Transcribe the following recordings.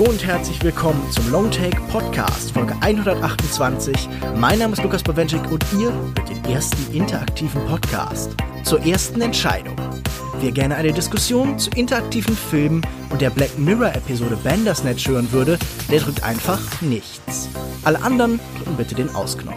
Hallo und herzlich willkommen zum Longtake Podcast, Folge 128. Mein Name ist Lukas Bawenschik und ihr hört den ersten interaktiven Podcast zur ersten Entscheidung. Wer gerne eine Diskussion zu interaktiven Filmen und der Black Mirror-Episode Bandersnatch hören würde, der drückt einfach nichts. Alle anderen drücken bitte den Ausknopf.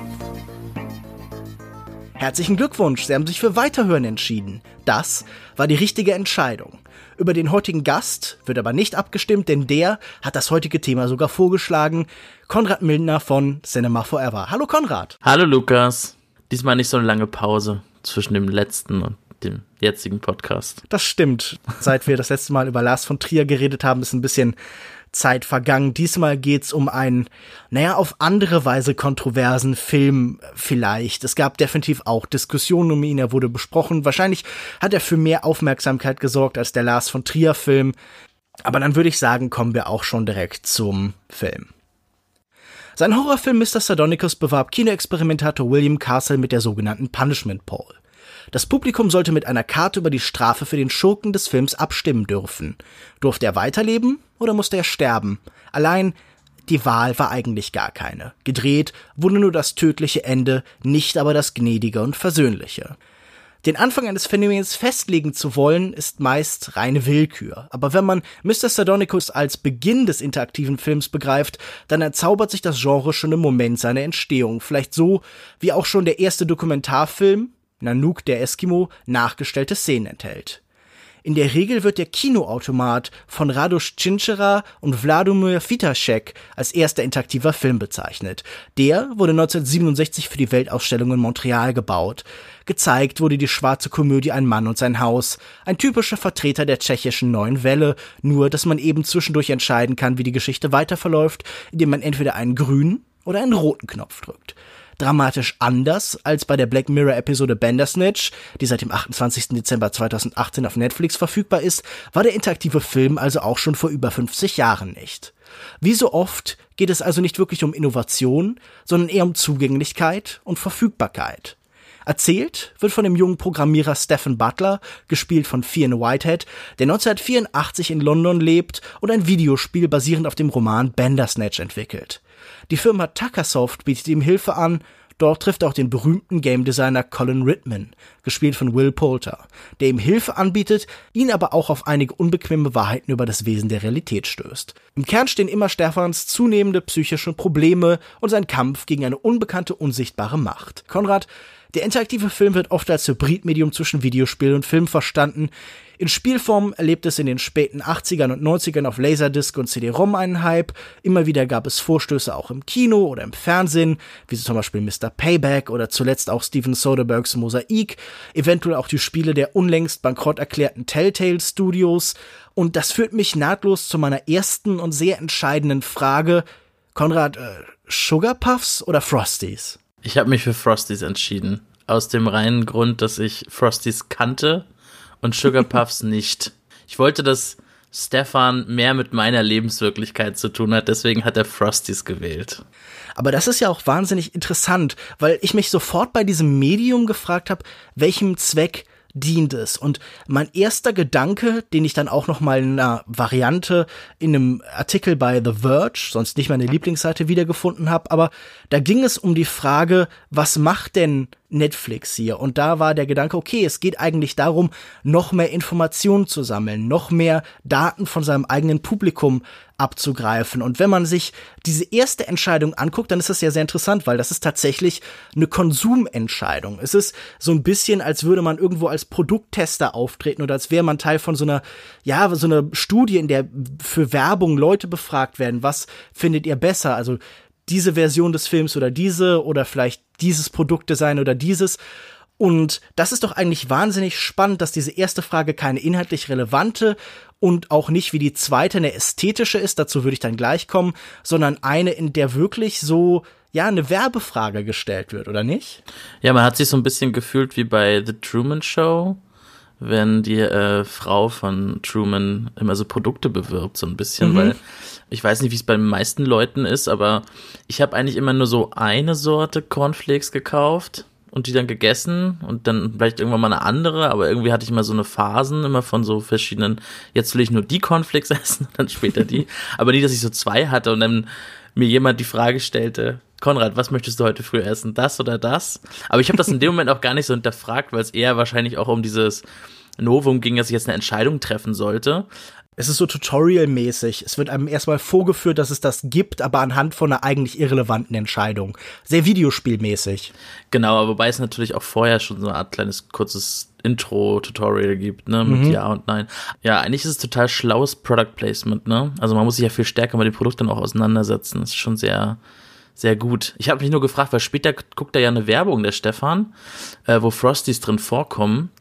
Herzlichen Glückwunsch, Sie haben sich für Weiterhören entschieden. Das war die richtige Entscheidung. Über den heutigen Gast wird aber nicht abgestimmt, denn der hat das heutige Thema sogar vorgeschlagen. Konrad Milner von Cinema Forever. Hallo Konrad. Hallo Lukas. Diesmal nicht so eine lange Pause zwischen dem letzten und dem jetzigen Podcast. Das stimmt. Seit wir das letzte Mal über Lars von Trier geredet haben, ist ein bisschen Zeit vergangen. Diesmal geht's um einen, naja, auf andere Weise kontroversen Film vielleicht. Es gab definitiv auch Diskussionen um ihn, er wurde besprochen. Wahrscheinlich hat er für mehr Aufmerksamkeit gesorgt als der Lars von Trier Film. Aber dann würde ich sagen, kommen wir auch schon direkt zum Film. Sein Horrorfilm Mr. Sardonicus bewarb Kinoexperimentator William Castle mit der sogenannten Punishment Pole. Das Publikum sollte mit einer Karte über die Strafe für den Schurken des Films abstimmen dürfen. Durfte er weiterleben oder musste er sterben? Allein die Wahl war eigentlich gar keine. Gedreht wurde nur das tödliche Ende, nicht aber das gnädige und versöhnliche. Den Anfang eines Phänomens festlegen zu wollen, ist meist reine Willkür. Aber wenn man Mr. Sardonicus als Beginn des interaktiven Films begreift, dann erzaubert sich das Genre schon im Moment seiner Entstehung. Vielleicht so, wie auch schon der erste Dokumentarfilm, Nanook der Eskimo nachgestellte Szenen enthält. In der Regel wird der Kinoautomat von Radoš Chinchera und Wladimir Fitašek als erster interaktiver Film bezeichnet. Der wurde 1967 für die Weltausstellung in Montreal gebaut. Gezeigt wurde die schwarze Komödie Ein Mann und sein Haus, ein typischer Vertreter der tschechischen neuen Welle, nur dass man eben zwischendurch entscheiden kann, wie die Geschichte weiterverläuft, indem man entweder einen grünen oder einen roten Knopf drückt dramatisch anders als bei der Black Mirror Episode Bandersnatch, die seit dem 28. Dezember 2018 auf Netflix verfügbar ist, war der interaktive Film also auch schon vor über 50 Jahren nicht. Wie so oft geht es also nicht wirklich um Innovation, sondern eher um Zugänglichkeit und Verfügbarkeit. Erzählt wird von dem jungen Programmierer Stephen Butler, gespielt von Fionn Whitehead, der 1984 in London lebt und ein Videospiel basierend auf dem Roman Bandersnatch entwickelt. Die Firma Tuckersoft bietet ihm Hilfe an, dort trifft er auch den berühmten Game Designer Colin Ridman, gespielt von Will Poulter, der ihm Hilfe anbietet, ihn aber auch auf einige unbequeme Wahrheiten über das Wesen der Realität stößt. Im Kern stehen immer Stefans zunehmende psychische Probleme und sein Kampf gegen eine unbekannte, unsichtbare Macht. Konrad, der interaktive Film wird oft als Hybridmedium zwischen Videospiel und Film verstanden. In Spielform erlebt es in den späten 80ern und 90ern auf Laserdisc und CD-ROM einen Hype. Immer wieder gab es Vorstöße auch im Kino oder im Fernsehen, wie zum Beispiel Mr. Payback oder zuletzt auch Steven Soderberghs Mosaik, eventuell auch die Spiele der unlängst bankrott erklärten Telltale Studios. Und das führt mich nahtlos zu meiner ersten und sehr entscheidenden Frage. Konrad, äh, Sugar oder Frosties? Ich habe mich für Frosties entschieden. Aus dem reinen Grund, dass ich Frosties kannte und Sugar Puffs nicht. Ich wollte, dass Stefan mehr mit meiner Lebenswirklichkeit zu tun hat, deswegen hat er Frosties gewählt. Aber das ist ja auch wahnsinnig interessant, weil ich mich sofort bei diesem Medium gefragt habe, welchem Zweck dient es. Und mein erster Gedanke, den ich dann auch noch mal in einer Variante in einem Artikel bei The Verge, sonst nicht meine Lieblingsseite wiedergefunden habe, aber da ging es um die Frage, was macht denn Netflix hier? Und da war der Gedanke, okay, es geht eigentlich darum, noch mehr Informationen zu sammeln, noch mehr Daten von seinem eigenen Publikum abzugreifen. Und wenn man sich diese erste Entscheidung anguckt, dann ist das ja sehr interessant, weil das ist tatsächlich eine Konsumentscheidung. Es ist so ein bisschen, als würde man irgendwo als Produkttester auftreten oder als wäre man Teil von so einer, ja, so einer Studie, in der für Werbung Leute befragt werden. Was findet ihr besser? Also diese Version des Films oder diese oder vielleicht dieses Produktdesign oder dieses. Und das ist doch eigentlich wahnsinnig spannend, dass diese erste Frage keine inhaltlich relevante und auch nicht wie die zweite eine ästhetische ist, dazu würde ich dann gleich kommen, sondern eine, in der wirklich so ja, eine Werbefrage gestellt wird, oder nicht? Ja, man hat sich so ein bisschen gefühlt wie bei The Truman Show, wenn die äh, Frau von Truman immer so Produkte bewirbt, so ein bisschen, Mhm. weil ich weiß nicht, wie es bei den meisten Leuten ist, aber ich habe eigentlich immer nur so eine Sorte Cornflakes gekauft und die dann gegessen und dann vielleicht irgendwann mal eine andere, aber irgendwie hatte ich immer so eine Phasen immer von so verschiedenen, jetzt will ich nur die Cornflakes essen, dann später die, aber nie, dass ich so zwei hatte und dann mir jemand die Frage stellte, Konrad, was möchtest du heute früh essen? Das oder das? Aber ich habe das in dem Moment auch gar nicht so hinterfragt, weil es eher wahrscheinlich auch um dieses Novum ging, dass ich jetzt eine Entscheidung treffen sollte. Es ist so Tutorial-mäßig. Es wird einem erstmal vorgeführt, dass es das gibt, aber anhand von einer eigentlich irrelevanten Entscheidung. Sehr Videospielmäßig. Genau, wobei es natürlich auch vorher schon so eine Art kleines kurzes Intro-Tutorial gibt, ne, mit Ja und Nein. Ja, eigentlich ist es total schlaues Product Placement, ne? Also man muss sich ja viel stärker mit dem Produkt dann auch auseinandersetzen. Das ist schon sehr, sehr gut. Ich habe mich nur gefragt, weil später guckt da ja eine Werbung, der Stefan, äh, wo Frosties drin vorkommen,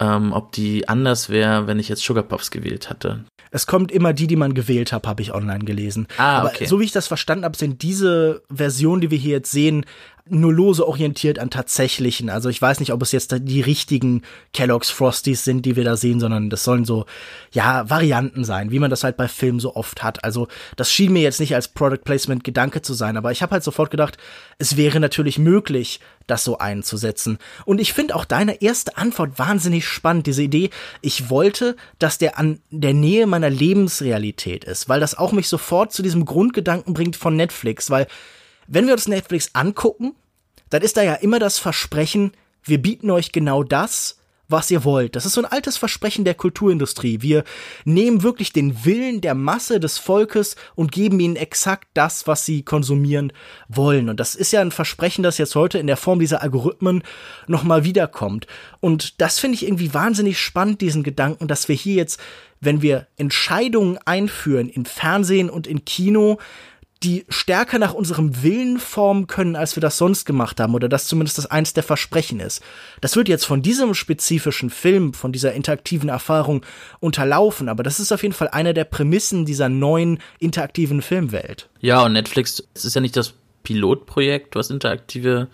ähm, ob die anders wäre, wenn ich jetzt Sugar Puffs gewählt hatte. Es kommt immer die, die man gewählt hat, habe ich online gelesen. Ah, Aber okay. so wie ich das verstanden habe, sind diese Versionen, die wir hier jetzt sehen, nur lose orientiert an tatsächlichen. Also ich weiß nicht, ob es jetzt die richtigen Kellogg's Frosties sind, die wir da sehen, sondern das sollen so, ja, Varianten sein, wie man das halt bei Filmen so oft hat. Also das schien mir jetzt nicht als Product Placement Gedanke zu sein, aber ich habe halt sofort gedacht, es wäre natürlich möglich, das so einzusetzen. Und ich finde auch deine erste Antwort wahnsinnig spannend, diese Idee, ich wollte, dass der an der Nähe meiner Lebensrealität ist, weil das auch mich sofort zu diesem Grundgedanken bringt von Netflix, weil wenn wir uns Netflix angucken, dann ist da ja immer das Versprechen, wir bieten euch genau das, was ihr wollt. Das ist so ein altes Versprechen der Kulturindustrie. Wir nehmen wirklich den Willen der Masse des Volkes und geben ihnen exakt das, was sie konsumieren wollen. Und das ist ja ein Versprechen, das jetzt heute in der Form dieser Algorithmen nochmal wiederkommt. Und das finde ich irgendwie wahnsinnig spannend, diesen Gedanken, dass wir hier jetzt, wenn wir Entscheidungen einführen in Fernsehen und in Kino, die stärker nach unserem Willen formen können, als wir das sonst gemacht haben, oder das zumindest das eins der Versprechen ist. Das wird jetzt von diesem spezifischen Film, von dieser interaktiven Erfahrung unterlaufen, aber das ist auf jeden Fall eine der Prämissen dieser neuen interaktiven Filmwelt. Ja, und Netflix, es ist ja nicht das Pilotprojekt, was interaktive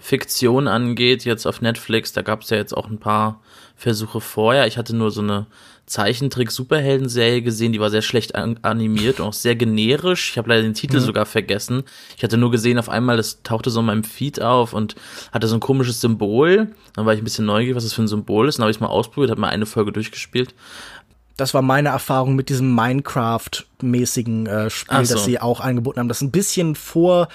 Fiktion angeht, jetzt auf Netflix. Da gab es ja jetzt auch ein paar Versuche vorher. Ich hatte nur so eine Zeichentrick-Superhelden-Serie gesehen, die war sehr schlecht an animiert und auch sehr generisch. Ich habe leider den Titel sogar vergessen. Ich hatte nur gesehen, auf einmal, das tauchte so in meinem Feed auf und hatte so ein komisches Symbol. Dann war ich ein bisschen neugierig, was das für ein Symbol ist. Dann habe ich es mal ausprobiert, habe mal eine Folge durchgespielt. Das war meine Erfahrung mit diesem Minecraft-mäßigen äh, Spiel, so. das sie auch angeboten haben. Das ist ein bisschen vor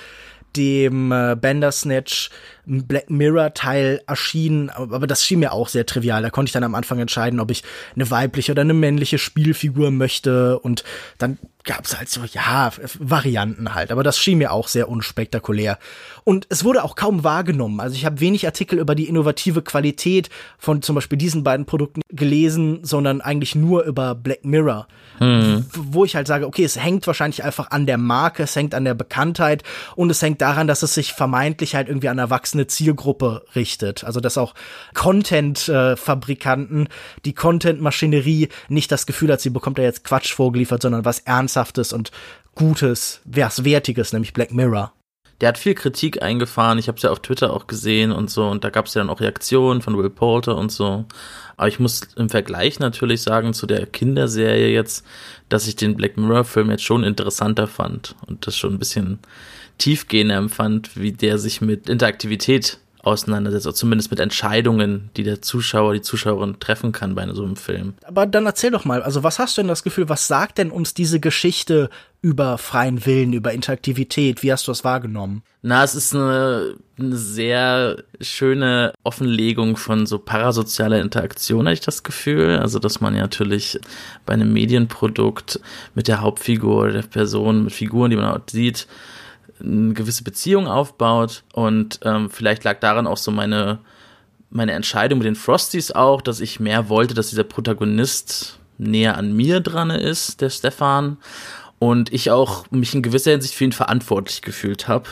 dem äh, Bandersnatch Black Mirror Teil erschien, aber aber das schien mir auch sehr trivial. Da konnte ich dann am Anfang entscheiden, ob ich eine weibliche oder eine männliche Spielfigur möchte und dann gab es halt so, ja, Varianten halt, aber das schien mir auch sehr unspektakulär. Und es wurde auch kaum wahrgenommen. Also ich habe wenig Artikel über die innovative Qualität von zum Beispiel diesen beiden Produkten gelesen, sondern eigentlich nur über Black Mirror. W- Wo ich halt sage, okay, es hängt wahrscheinlich einfach an der Marke, es hängt an der Bekanntheit und es hängt daran, dass es sich vermeintlich halt irgendwie an eine erwachsene Zielgruppe richtet. Also dass auch Content-Fabrikanten, die Content-Maschinerie nicht das Gefühl hat, sie bekommt da jetzt Quatsch vorgeliefert, sondern was Ernsthaftes und Gutes, was Wertiges, nämlich Black Mirror. Der hat viel Kritik eingefahren. Ich habe es ja auf Twitter auch gesehen und so. Und da gab es ja dann auch Reaktionen von Will Poulter und so. Aber ich muss im Vergleich natürlich sagen zu der Kinderserie jetzt, dass ich den Black Mirror-Film jetzt schon interessanter fand und das schon ein bisschen tiefgehender empfand, wie der sich mit Interaktivität auseinandersetzt, oder zumindest mit Entscheidungen, die der Zuschauer, die Zuschauerin treffen kann bei so einem Film. Aber dann erzähl doch mal, also was hast du denn das Gefühl, was sagt denn uns diese Geschichte über freien Willen, über Interaktivität? Wie hast du das wahrgenommen? Na, es ist eine, eine sehr schöne Offenlegung von so parasozialer Interaktion, habe ich das Gefühl. Also, dass man ja natürlich bei einem Medienprodukt mit der Hauptfigur, der Person, mit Figuren, die man auch sieht, eine gewisse Beziehung aufbaut. Und ähm, vielleicht lag daran auch so meine, meine Entscheidung mit den Frosties auch, dass ich mehr wollte, dass dieser Protagonist näher an mir dran ist, der Stefan. Und ich auch mich in gewisser Hinsicht für ihn verantwortlich gefühlt habe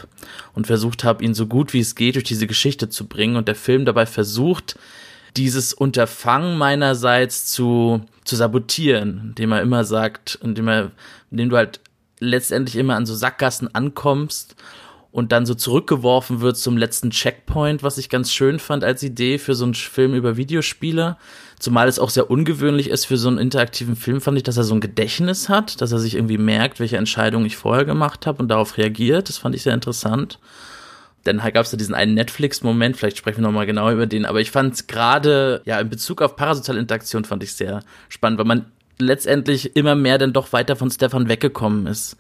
und versucht habe, ihn so gut wie es geht durch diese Geschichte zu bringen. Und der Film dabei versucht, dieses Unterfangen meinerseits zu, zu sabotieren, indem er immer sagt, indem er, indem du halt letztendlich immer an so Sackgassen ankommst und dann so zurückgeworfen wird zum letzten Checkpoint, was ich ganz schön fand als Idee für so einen Film über Videospiele. Zumal es auch sehr ungewöhnlich ist für so einen interaktiven Film, fand ich, dass er so ein Gedächtnis hat, dass er sich irgendwie merkt, welche Entscheidung ich vorher gemacht habe und darauf reagiert. Das fand ich sehr interessant. Dann gab es ja diesen einen Netflix-Moment, vielleicht sprechen wir nochmal genauer über den, aber ich fand es gerade, ja, in Bezug auf parasoziale Interaktion fand ich sehr spannend, weil man letztendlich immer mehr dann doch weiter von Stefan weggekommen ist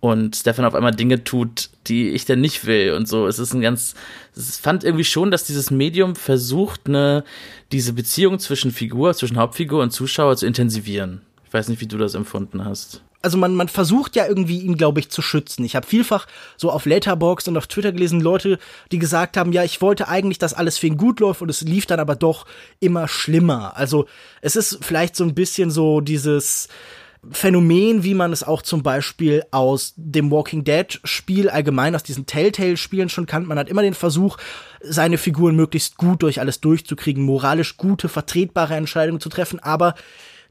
und Stefan auf einmal Dinge tut, die ich denn nicht will und so. Es ist ein ganz, es fand irgendwie schon, dass dieses Medium versucht, eine, diese Beziehung zwischen Figur, zwischen Hauptfigur und Zuschauer zu intensivieren. Ich weiß nicht, wie du das empfunden hast. Also man, man versucht ja irgendwie ihn, glaube ich, zu schützen. Ich habe vielfach so auf Letterbox und auf Twitter gelesen, Leute, die gesagt haben, ja, ich wollte eigentlich, dass alles für ihn gut läuft und es lief dann aber doch immer schlimmer. Also es ist vielleicht so ein bisschen so dieses, Phänomen, wie man es auch zum Beispiel aus dem Walking Dead Spiel allgemein, aus diesen Telltale Spielen schon kannt. Man hat immer den Versuch, seine Figuren möglichst gut durch alles durchzukriegen, moralisch gute, vertretbare Entscheidungen zu treffen, aber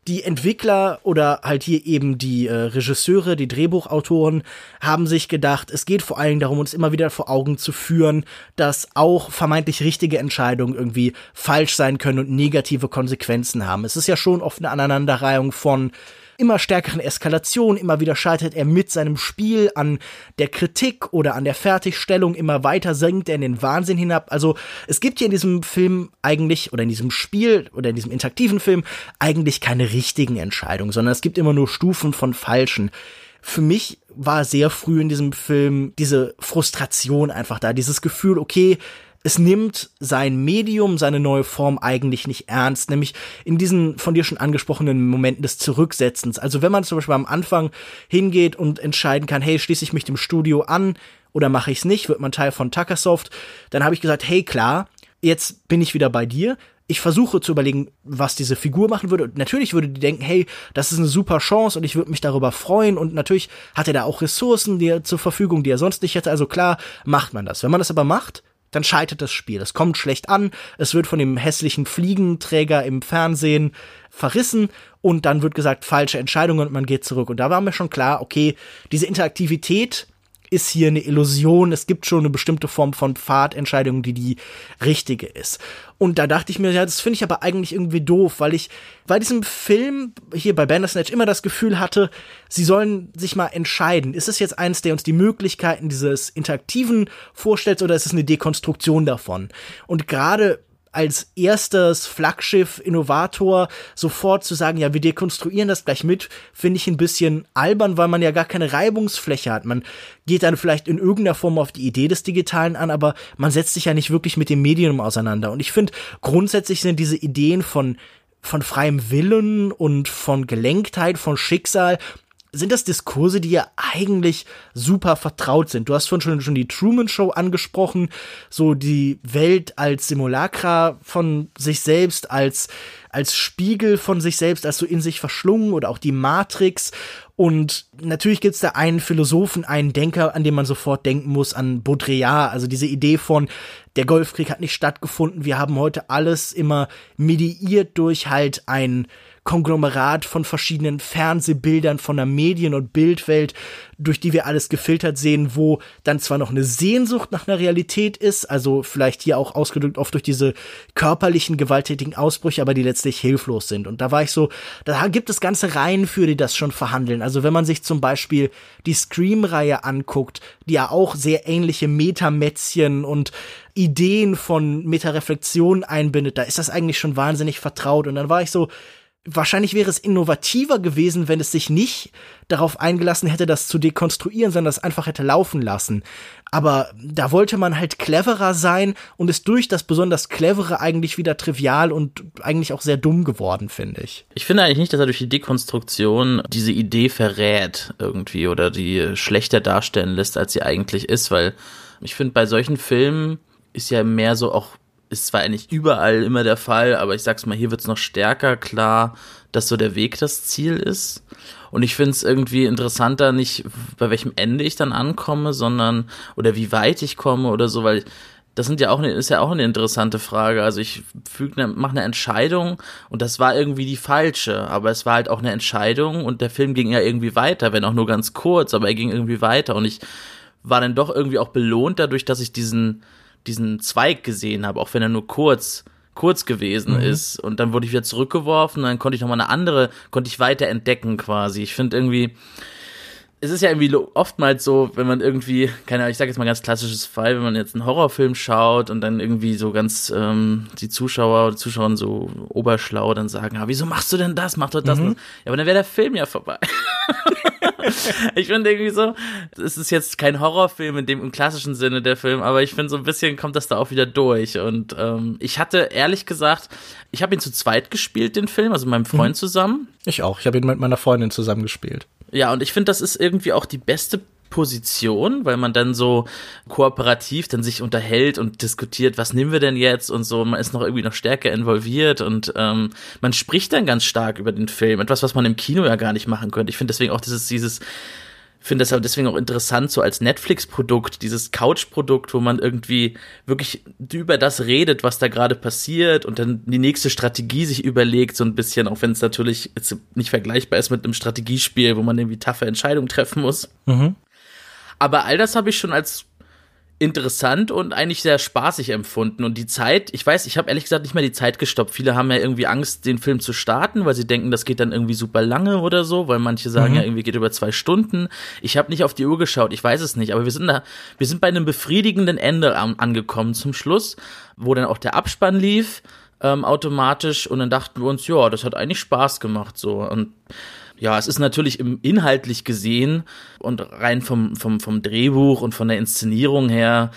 die Entwickler oder halt hier eben die äh, Regisseure, die Drehbuchautoren haben sich gedacht, es geht vor allem darum, uns immer wieder vor Augen zu führen, dass auch vermeintlich richtige Entscheidungen irgendwie falsch sein können und negative Konsequenzen haben. Es ist ja schon oft eine Aneinanderreihung von immer stärkeren Eskalation, immer wieder scheitert er mit seinem Spiel an der Kritik oder an der Fertigstellung, immer weiter sinkt er in den Wahnsinn hinab. Also es gibt hier in diesem Film eigentlich oder in diesem Spiel oder in diesem interaktiven Film eigentlich keine richtigen Entscheidungen, sondern es gibt immer nur Stufen von falschen. Für mich war sehr früh in diesem Film diese Frustration einfach da, dieses Gefühl, okay, es nimmt sein Medium, seine neue Form eigentlich nicht ernst, nämlich in diesen von dir schon angesprochenen Momenten des Zurücksetzens. Also wenn man zum Beispiel am Anfang hingeht und entscheiden kann, hey, schließe ich mich dem Studio an oder mache ich es nicht, wird man Teil von Tuckersoft, dann habe ich gesagt, hey, klar, jetzt bin ich wieder bei dir. Ich versuche zu überlegen, was diese Figur machen würde. Und natürlich würde die denken, hey, das ist eine super Chance und ich würde mich darüber freuen. Und natürlich hat er da auch Ressourcen die er zur Verfügung, die er sonst nicht hätte. Also klar, macht man das. Wenn man das aber macht, dann scheitert das Spiel. Es kommt schlecht an, es wird von dem hässlichen Fliegenträger im Fernsehen verrissen und dann wird gesagt, falsche Entscheidung und man geht zurück. Und da war mir schon klar, okay, diese Interaktivität ist hier eine Illusion. Es gibt schon eine bestimmte Form von Pfadentscheidung, die die richtige ist. Und da dachte ich mir, ja, das finde ich aber eigentlich irgendwie doof, weil ich bei diesem Film hier bei Bandersnatch immer das Gefühl hatte, sie sollen sich mal entscheiden. Ist es jetzt eins, der uns die Möglichkeiten dieses Interaktiven vorstellt oder ist es eine Dekonstruktion davon? Und gerade als erstes Flaggschiff Innovator sofort zu sagen, ja, wir dekonstruieren das gleich mit, finde ich ein bisschen albern, weil man ja gar keine Reibungsfläche hat. Man geht dann vielleicht in irgendeiner Form auf die Idee des Digitalen an, aber man setzt sich ja nicht wirklich mit dem Medium auseinander. Und ich finde, grundsätzlich sind diese Ideen von von freiem Willen und von Gelenktheit, von Schicksal sind das Diskurse, die ja eigentlich super vertraut sind. Du hast vorhin schon, schon die Truman Show angesprochen, so die Welt als Simulacra von sich selbst, als, als Spiegel von sich selbst, als so in sich verschlungen oder auch die Matrix. Und natürlich gibt's da einen Philosophen, einen Denker, an den man sofort denken muss, an Baudrillard, also diese Idee von, der Golfkrieg hat nicht stattgefunden, wir haben heute alles immer mediiert durch halt ein Konglomerat von verschiedenen Fernsehbildern von der Medien- und Bildwelt, durch die wir alles gefiltert sehen, wo dann zwar noch eine Sehnsucht nach einer Realität ist, also vielleicht hier auch ausgedrückt oft durch diese körperlichen, gewalttätigen Ausbrüche, aber die letztlich hilflos sind. Und da war ich so, da gibt es ganze Reihen für, die das schon verhandeln. Also wenn man sich zum Beispiel die Scream-Reihe anguckt, die ja auch sehr ähnliche Metamätzchen und Ideen von Metareflexion einbindet, da ist das eigentlich schon wahnsinnig vertraut. Und dann war ich so, wahrscheinlich wäre es innovativer gewesen, wenn es sich nicht darauf eingelassen hätte, das zu dekonstruieren, sondern das einfach hätte laufen lassen. Aber da wollte man halt cleverer sein und ist durch das besonders clevere eigentlich wieder trivial und eigentlich auch sehr dumm geworden, finde ich. Ich finde eigentlich nicht, dass er durch die Dekonstruktion diese Idee verrät irgendwie oder die schlechter darstellen lässt, als sie eigentlich ist, weil ich finde, bei solchen Filmen ist ja mehr so auch ist zwar nicht überall immer der Fall, aber ich sag's mal, hier wird's noch stärker klar, dass so der Weg das Ziel ist. Und ich finde es irgendwie interessanter, nicht bei welchem Ende ich dann ankomme, sondern oder wie weit ich komme oder so, weil das sind ja auch eine, ist ja auch eine interessante Frage. Also ich füge eine, mache eine Entscheidung und das war irgendwie die falsche, aber es war halt auch eine Entscheidung und der Film ging ja irgendwie weiter, wenn auch nur ganz kurz, aber er ging irgendwie weiter und ich war dann doch irgendwie auch belohnt dadurch, dass ich diesen, diesen Zweig gesehen habe, auch wenn er nur kurz kurz gewesen mhm. ist und dann wurde ich wieder zurückgeworfen und dann konnte ich noch mal eine andere, konnte ich weiter entdecken quasi. Ich finde irgendwie, es ist ja irgendwie oftmals so, wenn man irgendwie, keine Ahnung, ich sage jetzt mal ganz klassisches Fall, wenn man jetzt einen Horrorfilm schaut und dann irgendwie so ganz ähm, die Zuschauer oder Zuschauer so oberschlau dann sagen, ah, wieso machst du denn das? Mach doch das. Mhm. Ja, aber dann wäre der Film ja vorbei. ich finde irgendwie so, es ist jetzt kein Horrorfilm in dem im klassischen Sinne der Film, aber ich finde so ein bisschen kommt das da auch wieder durch. Und ähm, ich hatte ehrlich gesagt, ich habe ihn zu zweit gespielt, den Film, also mit meinem Freund mhm. zusammen. Ich auch. Ich habe ihn mit meiner Freundin zusammen gespielt. Ja, und ich finde, das ist irgendwie auch die beste Position, weil man dann so kooperativ dann sich unterhält und diskutiert, was nehmen wir denn jetzt und so, man ist noch irgendwie noch stärker involviert und ähm, man spricht dann ganz stark über den Film, etwas, was man im Kino ja gar nicht machen könnte. Ich finde deswegen auch dieses, dieses finde das aber deswegen auch interessant, so als Netflix-Produkt, dieses Couch-Produkt, wo man irgendwie wirklich über das redet, was da gerade passiert und dann die nächste Strategie sich überlegt, so ein bisschen, auch wenn es natürlich jetzt nicht vergleichbar ist mit einem Strategiespiel, wo man irgendwie taffe Entscheidungen treffen muss. Mhm. Aber all das habe ich schon als interessant und eigentlich sehr spaßig empfunden. Und die Zeit, ich weiß, ich habe ehrlich gesagt nicht mehr die Zeit gestoppt. Viele haben ja irgendwie Angst, den Film zu starten, weil sie denken, das geht dann irgendwie super lange oder so, weil manche sagen mhm. ja, irgendwie geht über zwei Stunden. Ich habe nicht auf die Uhr geschaut, ich weiß es nicht, aber wir sind da, wir sind bei einem befriedigenden Ende angekommen zum Schluss, wo dann auch der Abspann lief, ähm, automatisch, und dann dachten wir uns, ja, das hat eigentlich Spaß gemacht, so. Und ja, es ist natürlich im inhaltlich gesehen und rein vom, vom, vom Drehbuch und von der Inszenierung her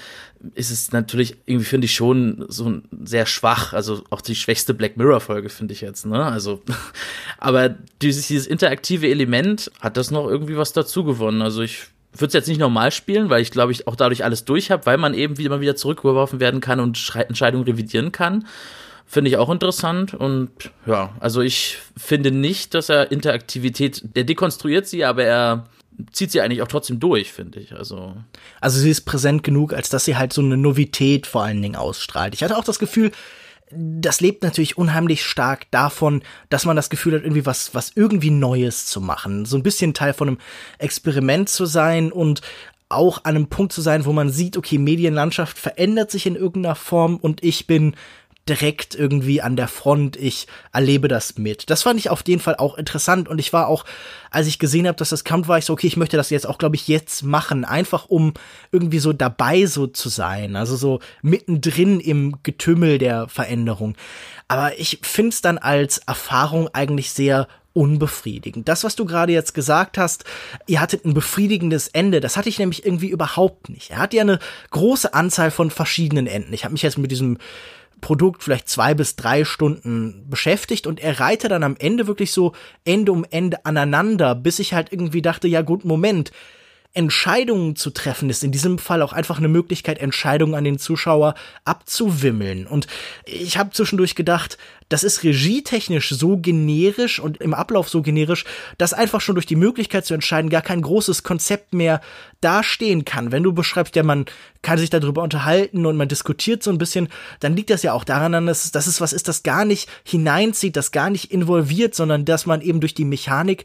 ist es natürlich irgendwie finde ich schon so sehr schwach, also auch die schwächste Black Mirror Folge finde ich jetzt, ne? Also aber dieses, dieses interaktive Element hat das noch irgendwie was dazu gewonnen. Also ich würde es jetzt nicht normal spielen, weil ich glaube ich auch dadurch alles durch habe, weil man eben wieder mal wieder zurückgeworfen werden kann und Entscheidungen revidieren kann. Finde ich auch interessant und ja, also ich finde nicht, dass er Interaktivität, der dekonstruiert sie, aber er zieht sie eigentlich auch trotzdem durch, finde ich. Also. also sie ist präsent genug, als dass sie halt so eine Novität vor allen Dingen ausstrahlt. Ich hatte auch das Gefühl, das lebt natürlich unheimlich stark davon, dass man das Gefühl hat, irgendwie was, was irgendwie Neues zu machen. So ein bisschen Teil von einem Experiment zu sein und auch an einem Punkt zu sein, wo man sieht, okay, Medienlandschaft verändert sich in irgendeiner Form und ich bin direkt irgendwie an der Front. Ich erlebe das mit. Das fand ich auf jeden Fall auch interessant und ich war auch, als ich gesehen habe, dass das kommt, war ich so, okay, ich möchte das jetzt auch, glaube ich, jetzt machen, einfach um irgendwie so dabei so zu sein, also so mittendrin im Getümmel der Veränderung. Aber ich finde es dann als Erfahrung eigentlich sehr unbefriedigend. Das, was du gerade jetzt gesagt hast, ihr hattet ein befriedigendes Ende, das hatte ich nämlich irgendwie überhaupt nicht. Er hat ja eine große Anzahl von verschiedenen Enden. Ich habe mich jetzt mit diesem Produkt vielleicht zwei bis drei Stunden beschäftigt und er reihte dann am Ende wirklich so Ende um Ende aneinander, bis ich halt irgendwie dachte, ja gut, Moment, Entscheidungen zu treffen ist in diesem Fall auch einfach eine Möglichkeit, Entscheidungen an den Zuschauer abzuwimmeln. Und ich habe zwischendurch gedacht, das ist regietechnisch so generisch und im Ablauf so generisch, dass einfach schon durch die Möglichkeit zu entscheiden gar kein großes Konzept mehr dastehen kann. Wenn du beschreibst, ja, man kann sich darüber unterhalten und man diskutiert so ein bisschen, dann liegt das ja auch daran, dass, dass es was ist, das gar nicht hineinzieht, das gar nicht involviert, sondern dass man eben durch die Mechanik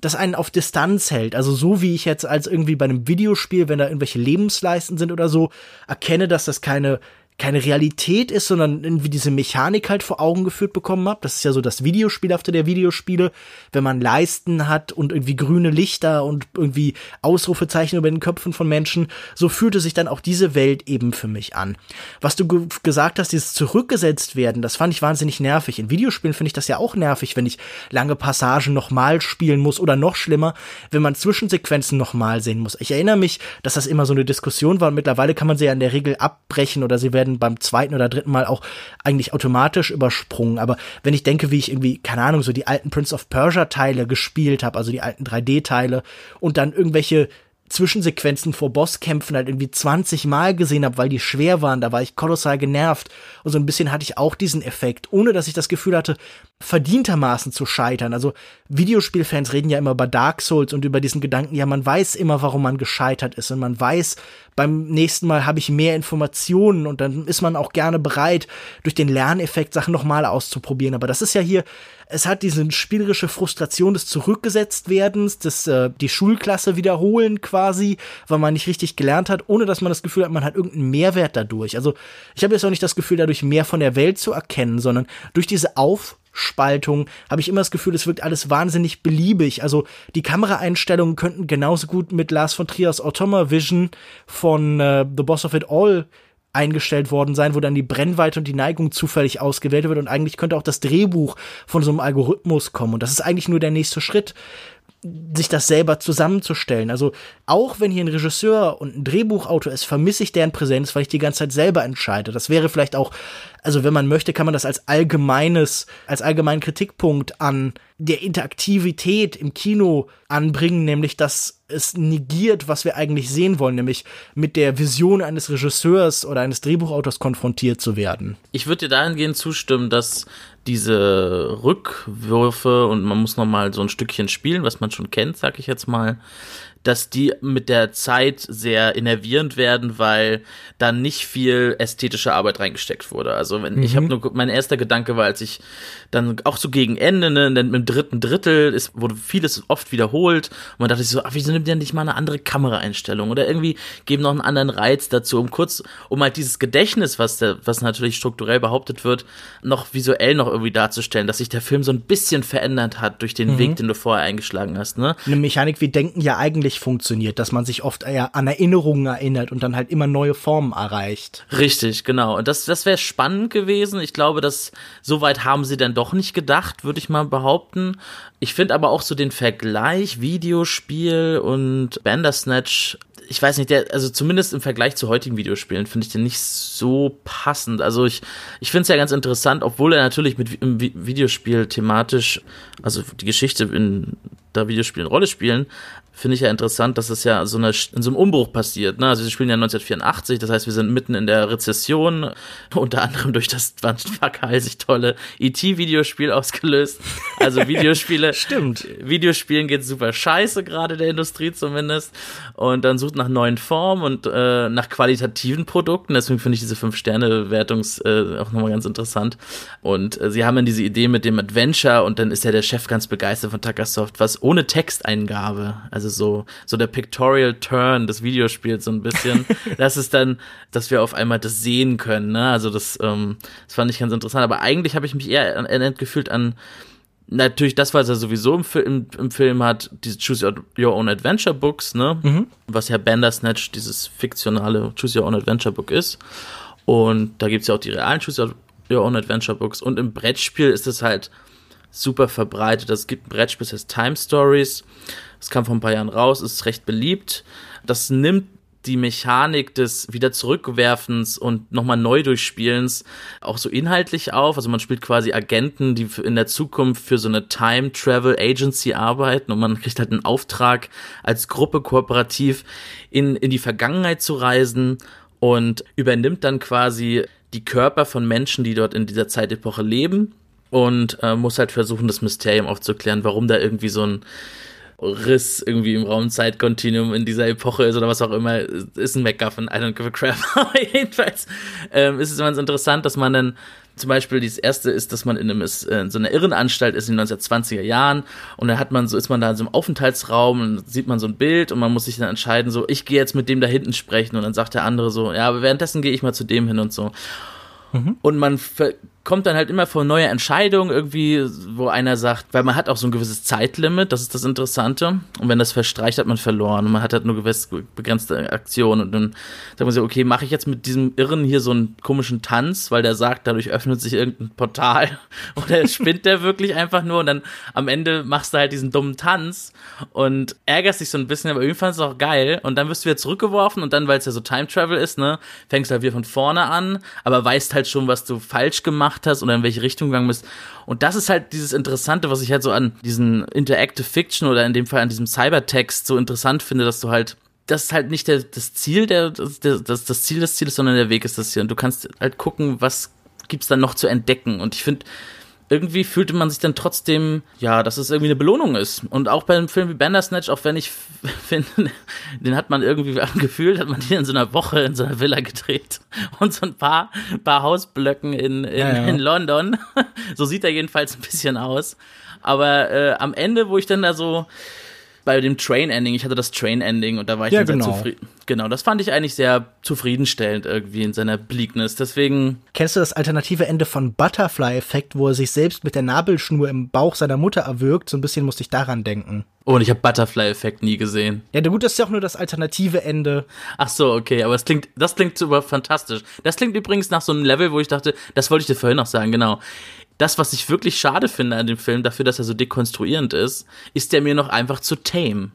das einen auf Distanz hält. Also so wie ich jetzt als irgendwie bei einem Videospiel, wenn da irgendwelche Lebensleisten sind oder so, erkenne, dass das keine keine Realität ist, sondern irgendwie diese Mechanik halt vor Augen geführt bekommen habe. Das ist ja so das Videospielhafte der Videospiele, wenn man Leisten hat und irgendwie grüne Lichter und irgendwie Ausrufezeichen über den Köpfen von Menschen. So fühlte sich dann auch diese Welt eben für mich an. Was du ge gesagt hast, dieses zurückgesetzt werden, das fand ich wahnsinnig nervig. In Videospielen finde ich das ja auch nervig, wenn ich lange Passagen nochmal spielen muss oder noch schlimmer, wenn man Zwischensequenzen nochmal sehen muss. Ich erinnere mich, dass das immer so eine Diskussion war mittlerweile kann man sie ja in der Regel abbrechen oder sie werden werden beim zweiten oder dritten Mal auch eigentlich automatisch übersprungen. Aber wenn ich denke, wie ich irgendwie, keine Ahnung, so die alten Prince of Persia Teile gespielt habe, also die alten 3D-Teile und dann irgendwelche Zwischensequenzen vor Bosskämpfen halt irgendwie 20 Mal gesehen habe, weil die schwer waren, da war ich kolossal genervt. Und so ein bisschen hatte ich auch diesen Effekt, ohne dass ich das Gefühl hatte, verdientermaßen zu scheitern. Also Videospielfans reden ja immer über Dark Souls und über diesen Gedanken, ja, man weiß immer, warum man gescheitert ist und man weiß, beim nächsten Mal habe ich mehr Informationen und dann ist man auch gerne bereit, durch den Lerneffekt Sachen nochmal auszuprobieren. Aber das ist ja hier, es hat diese spielerische Frustration des Zurückgesetztwerdens, des äh, die Schulklasse wiederholen quasi, weil man nicht richtig gelernt hat, ohne dass man das Gefühl hat, man hat irgendeinen Mehrwert dadurch. Also ich habe jetzt auch nicht das Gefühl, dadurch mehr von der Welt zu erkennen, sondern durch diese Auf Spaltung, habe ich immer das Gefühl, es wirkt alles wahnsinnig beliebig. Also die Kameraeinstellungen könnten genauso gut mit Lars von Triers Automa Vision von äh, The Boss of It All eingestellt worden sein, wo dann die Brennweite und die Neigung zufällig ausgewählt wird. Und eigentlich könnte auch das Drehbuch von so einem Algorithmus kommen. Und das ist eigentlich nur der nächste Schritt sich das selber zusammenzustellen. Also auch wenn hier ein Regisseur und ein Drehbuchautor ist, vermisse ich deren Präsenz, weil ich die ganze Zeit selber entscheide. Das wäre vielleicht auch, also wenn man möchte, kann man das als allgemeines, als allgemeinen Kritikpunkt an der Interaktivität im Kino anbringen, nämlich dass es negiert, was wir eigentlich sehen wollen, nämlich mit der Vision eines Regisseurs oder eines Drehbuchautors konfrontiert zu werden. Ich würde dir dahingehend zustimmen, dass diese Rückwürfe und man muss noch mal so ein Stückchen spielen, was man schon kennt, sag ich jetzt mal, dass die mit der Zeit sehr innervierend werden, weil da nicht viel ästhetische Arbeit reingesteckt wurde. Also wenn mhm. ich habe nur mein erster Gedanke war, als ich dann auch so gegen Ende, ne, im dritten Drittel ist wurde vieles oft wiederholt und man dachte sich so, ach, wieso nimmt der nicht mal eine andere Kameraeinstellung oder irgendwie geben noch einen anderen Reiz dazu, um kurz um halt dieses Gedächtnis, was der was natürlich strukturell behauptet wird, noch visuell noch irgendwie darzustellen, dass sich der Film so ein bisschen verändert hat durch den mhm. Weg, den du vorher eingeschlagen hast, ne? Eine Mechanik, wir denken ja eigentlich funktioniert, dass man sich oft eher an Erinnerungen erinnert und dann halt immer neue Formen erreicht. Richtig, genau. Und das, das wäre spannend gewesen. Ich glaube, dass so weit haben sie dann doch nicht gedacht, würde ich mal behaupten. Ich finde aber auch so den Vergleich Videospiel und Bandersnatch ich weiß nicht, der, also zumindest im Vergleich zu heutigen Videospielen finde ich den nicht so passend. Also ich, ich finde es ja ganz interessant, obwohl er natürlich mit im Videospiel thematisch, also die Geschichte in da Videospiele eine Rolle spielen, finde ich ja interessant, dass es ja so eine, in so einem Umbruch passiert. Ne? Also wir spielen ja 1984, das heißt, wir sind mitten in der Rezession, unter anderem durch das sich tolle ET-Videospiel ausgelöst. Also Videospiele. Stimmt. Videospielen geht super scheiße, gerade der Industrie zumindest. Und dann sucht nach neuen Formen und äh, nach qualitativen Produkten. Deswegen finde ich diese Fünf-Sterne-Wertungs äh, auch nochmal ganz interessant. Und äh, sie haben dann diese Idee mit dem Adventure und dann ist ja der Chef ganz begeistert von Takasoft, was ohne Texteingabe, also so, so der Pictorial Turn des Videospiels so ein bisschen. das ist dann, dass wir auf einmal das sehen können, ne? Also das, ähm, das fand ich ganz interessant. Aber eigentlich habe ich mich eher erinnert gefühlt an natürlich das, was er sowieso im, Film, im Film hat, diese Choose Your, Own Adventure Books, ne? Mhm. Was ja Bandersnatch, dieses fiktionale Choose Your Own Adventure Book ist. Und da gibt's ja auch die realen Choose Your Own Adventure Books. Und im Brettspiel ist es halt super verbreitet. Es gibt ein Brettspiel, das heißt Time Stories. Das kam vor ein paar Jahren raus, ist recht beliebt. Das nimmt die Mechanik des wieder zurückwerfens und nochmal neu durchspielens auch so inhaltlich auf. Also man spielt quasi Agenten, die in der Zukunft für so eine Time Travel Agency arbeiten und man kriegt halt einen Auftrag als Gruppe kooperativ in, in die Vergangenheit zu reisen und übernimmt dann quasi die Körper von Menschen, die dort in dieser Zeitepoche leben und äh, muss halt versuchen, das Mysterium aufzuklären, warum da irgendwie so ein Riss irgendwie im Raumzeitkontinuum in dieser Epoche ist oder was auch immer, ist ein MacGuffin, I don't give a crap. Aber jedenfalls ähm, ist es ganz interessant, dass man dann zum Beispiel das erste ist, dass man in, einem, äh, in so einer Irrenanstalt ist in den 1920er Jahren und dann hat man so, ist man da in so einem Aufenthaltsraum und sieht man so ein Bild und man muss sich dann entscheiden, so, ich gehe jetzt mit dem da hinten sprechen und dann sagt der andere so, ja, aber währenddessen gehe ich mal zu dem hin und so. Mhm. Und man kommt dann halt immer vor neue Entscheidungen irgendwie, wo einer sagt, weil man hat auch so ein gewisses Zeitlimit, das ist das Interessante. Und wenn das verstreicht, hat man verloren. Und man hat halt nur gewisse begrenzte Aktionen. Und dann sagt man sich, okay, mache ich jetzt mit diesem Irren hier so einen komischen Tanz, weil der sagt, dadurch öffnet sich irgendein Portal. Oder spinnt der wirklich einfach nur. Und dann am Ende machst du halt diesen dummen Tanz und ärgerst dich so ein bisschen, aber irgendwie fandest du auch geil. Und dann wirst du wieder zurückgeworfen und dann, weil es ja so Time Travel ist, ne, fängst du halt wieder von vorne an, aber weißt halt schon, was du falsch gemacht gemacht hast oder in welche Richtung gegangen bist. Und das ist halt dieses Interessante, was ich halt so an diesen Interactive Fiction oder in dem Fall an diesem Cybertext so interessant finde, dass du halt das ist halt nicht der, das Ziel der, das, das, das Ziel des Zieles, sondern der Weg ist das hier. Und du kannst halt gucken, was gibt's dann noch zu entdecken. Und ich finde, irgendwie fühlte man sich dann trotzdem, ja, dass es irgendwie eine Belohnung ist. Und auch bei einem Film wie Bandersnatch, auch wenn ich finde, den hat man irgendwie gefühlt, hat man den in so einer Woche in so einer Villa gedreht und so ein paar, paar Hausblöcken in, in, ja, ja. in London. So sieht er jedenfalls ein bisschen aus. Aber äh, am Ende, wo ich dann da so bei dem Train-Ending, ich hatte das Train-Ending und da war ich ja, genau. sehr zufrieden. Genau, das fand ich eigentlich sehr zufriedenstellend irgendwie in seiner Bleakness. Deswegen. Kennst du das alternative Ende von Butterfly-Effekt, wo er sich selbst mit der Nabelschnur im Bauch seiner Mutter erwürgt? So ein bisschen musste ich daran denken. Oh, und ich habe Butterfly-Effekt nie gesehen. Ja, gut, das ist ja auch nur das alternative Ende. Ach so, okay, aber das klingt, das klingt super fantastisch. Das klingt übrigens nach so einem Level, wo ich dachte, das wollte ich dir vorhin noch sagen, genau das, was ich wirklich schade finde an dem Film, dafür, dass er so dekonstruierend ist, ist der mir noch einfach zu tame.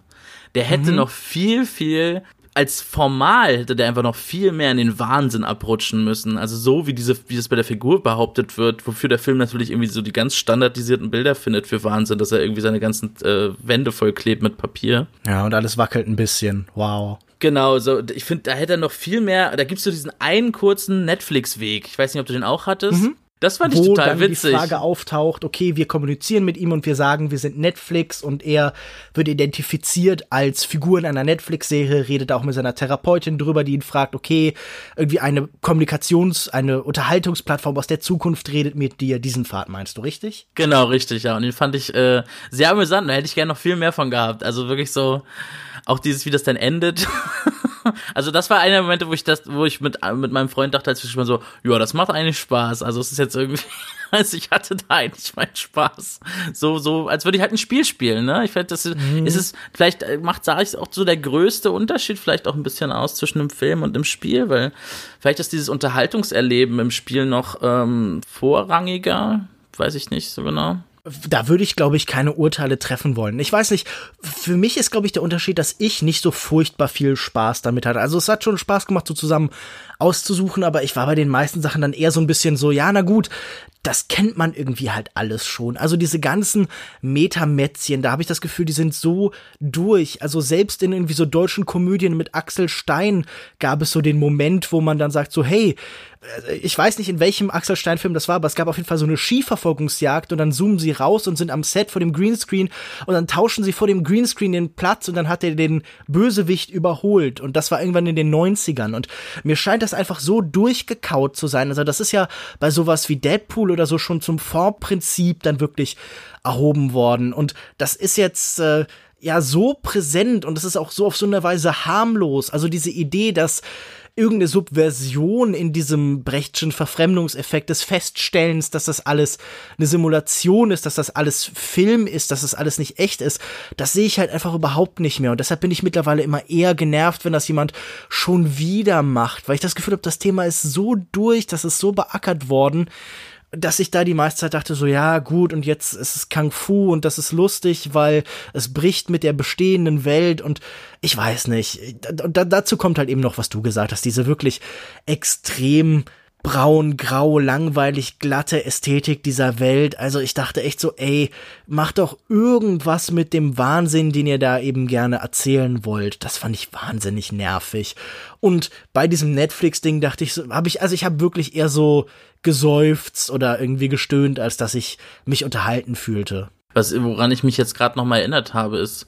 Der hätte mhm. noch viel, viel als formal hätte der einfach noch viel mehr in den Wahnsinn abrutschen müssen. Also so wie diese, wie das bei der Figur behauptet wird, wofür der Film natürlich irgendwie so die ganz standardisierten Bilder findet für Wahnsinn, dass er irgendwie seine ganzen äh, Wände vollklebt mit Papier. Ja, und alles wackelt ein bisschen. Wow. Genau, so, ich finde, da hätte er noch viel mehr, da gibt's so diesen einen kurzen Netflix-Weg. Ich weiß nicht, ob du den auch hattest. Mhm. Das fand ich wo total dann witzig. die Frage auftaucht, okay, wir kommunizieren mit ihm und wir sagen, wir sind Netflix und er wird identifiziert als Figur in einer Netflix-Serie, redet auch mit seiner Therapeutin drüber, die ihn fragt, okay, irgendwie eine Kommunikations-, eine Unterhaltungsplattform aus der Zukunft redet mit dir. Diesen Pfad meinst du, richtig? Genau, richtig, ja. Und den fand ich äh, sehr amüsant. Da hätte ich gerne noch viel mehr von gehabt. Also wirklich so, auch dieses, wie das dann endet. also das war einer der Momente, wo ich das, wo ich mit, mit meinem Freund dachte, als ich mal so, ja, das macht eigentlich Spaß. Also es ist jetzt irgendwie, also ich hatte da eigentlich meinen Spaß. So, so, als würde ich halt ein Spiel spielen, ne? Ich finde, das ist, mhm. ist es, vielleicht äh, macht, sage ich auch so der größte Unterschied vielleicht auch ein bisschen aus zwischen dem Film und dem Spiel, weil vielleicht ist dieses Unterhaltungserleben im Spiel noch ähm, vorrangiger, weiß ich nicht so genau da würde ich, glaube ich, keine Urteile treffen wollen. Ich weiß nicht, für mich ist, glaube ich, der Unterschied, dass ich nicht so furchtbar viel Spaß damit hatte. Also es hat schon Spaß gemacht, so zusammen auszusuchen, aber ich war bei den meisten Sachen dann eher so ein bisschen so, ja, na gut, das kennt man irgendwie halt alles schon. Also diese ganzen Metamätzchen, da habe ich das Gefühl, die sind so durch. Also selbst in irgendwie so deutschen Komödien mit Axel Stein gab es so den Moment, wo man dann sagt so, hey, ich weiß nicht, in welchem Axel Stein-Film das war, aber es gab auf jeden Fall so eine Skiverfolgungsjagd und dann zoomen sie raus und sind am Set vor dem Greenscreen und dann tauschen sie vor dem Greenscreen den Platz und dann hat er den Bösewicht überholt und das war irgendwann in den 90ern und mir scheint das einfach so durchgekaut zu sein. Also das ist ja bei sowas wie Deadpool oder so schon zum Fondprinzip dann wirklich erhoben worden. Und das ist jetzt äh, ja so präsent und es ist auch so auf so eine Weise harmlos. Also diese Idee, dass irgendeine Subversion in diesem Brechtschen Verfremdungseffekt des Feststellens, dass das alles eine Simulation ist, dass das alles Film ist, dass das alles nicht echt ist, das sehe ich halt einfach überhaupt nicht mehr. Und deshalb bin ich mittlerweile immer eher genervt, wenn das jemand schon wieder macht, weil ich das Gefühl habe, das Thema ist so durch, das ist so beackert worden, dass ich da die meiste Zeit dachte, so ja, gut, und jetzt ist es Kung Fu und das ist lustig, weil es bricht mit der bestehenden Welt und ich weiß nicht. Und dazu kommt halt eben noch, was du gesagt hast, diese wirklich extrem braun, grau, langweilig, glatte Ästhetik dieser Welt. Also ich dachte echt so, ey, macht doch irgendwas mit dem Wahnsinn, den ihr da eben gerne erzählen wollt. Das fand ich wahnsinnig nervig. Und bei diesem Netflix-Ding dachte ich, so, habe ich, also ich habe wirklich eher so geseufzt oder irgendwie gestöhnt, als dass ich mich unterhalten fühlte. Was, woran ich mich jetzt gerade noch mal erinnert habe, ist,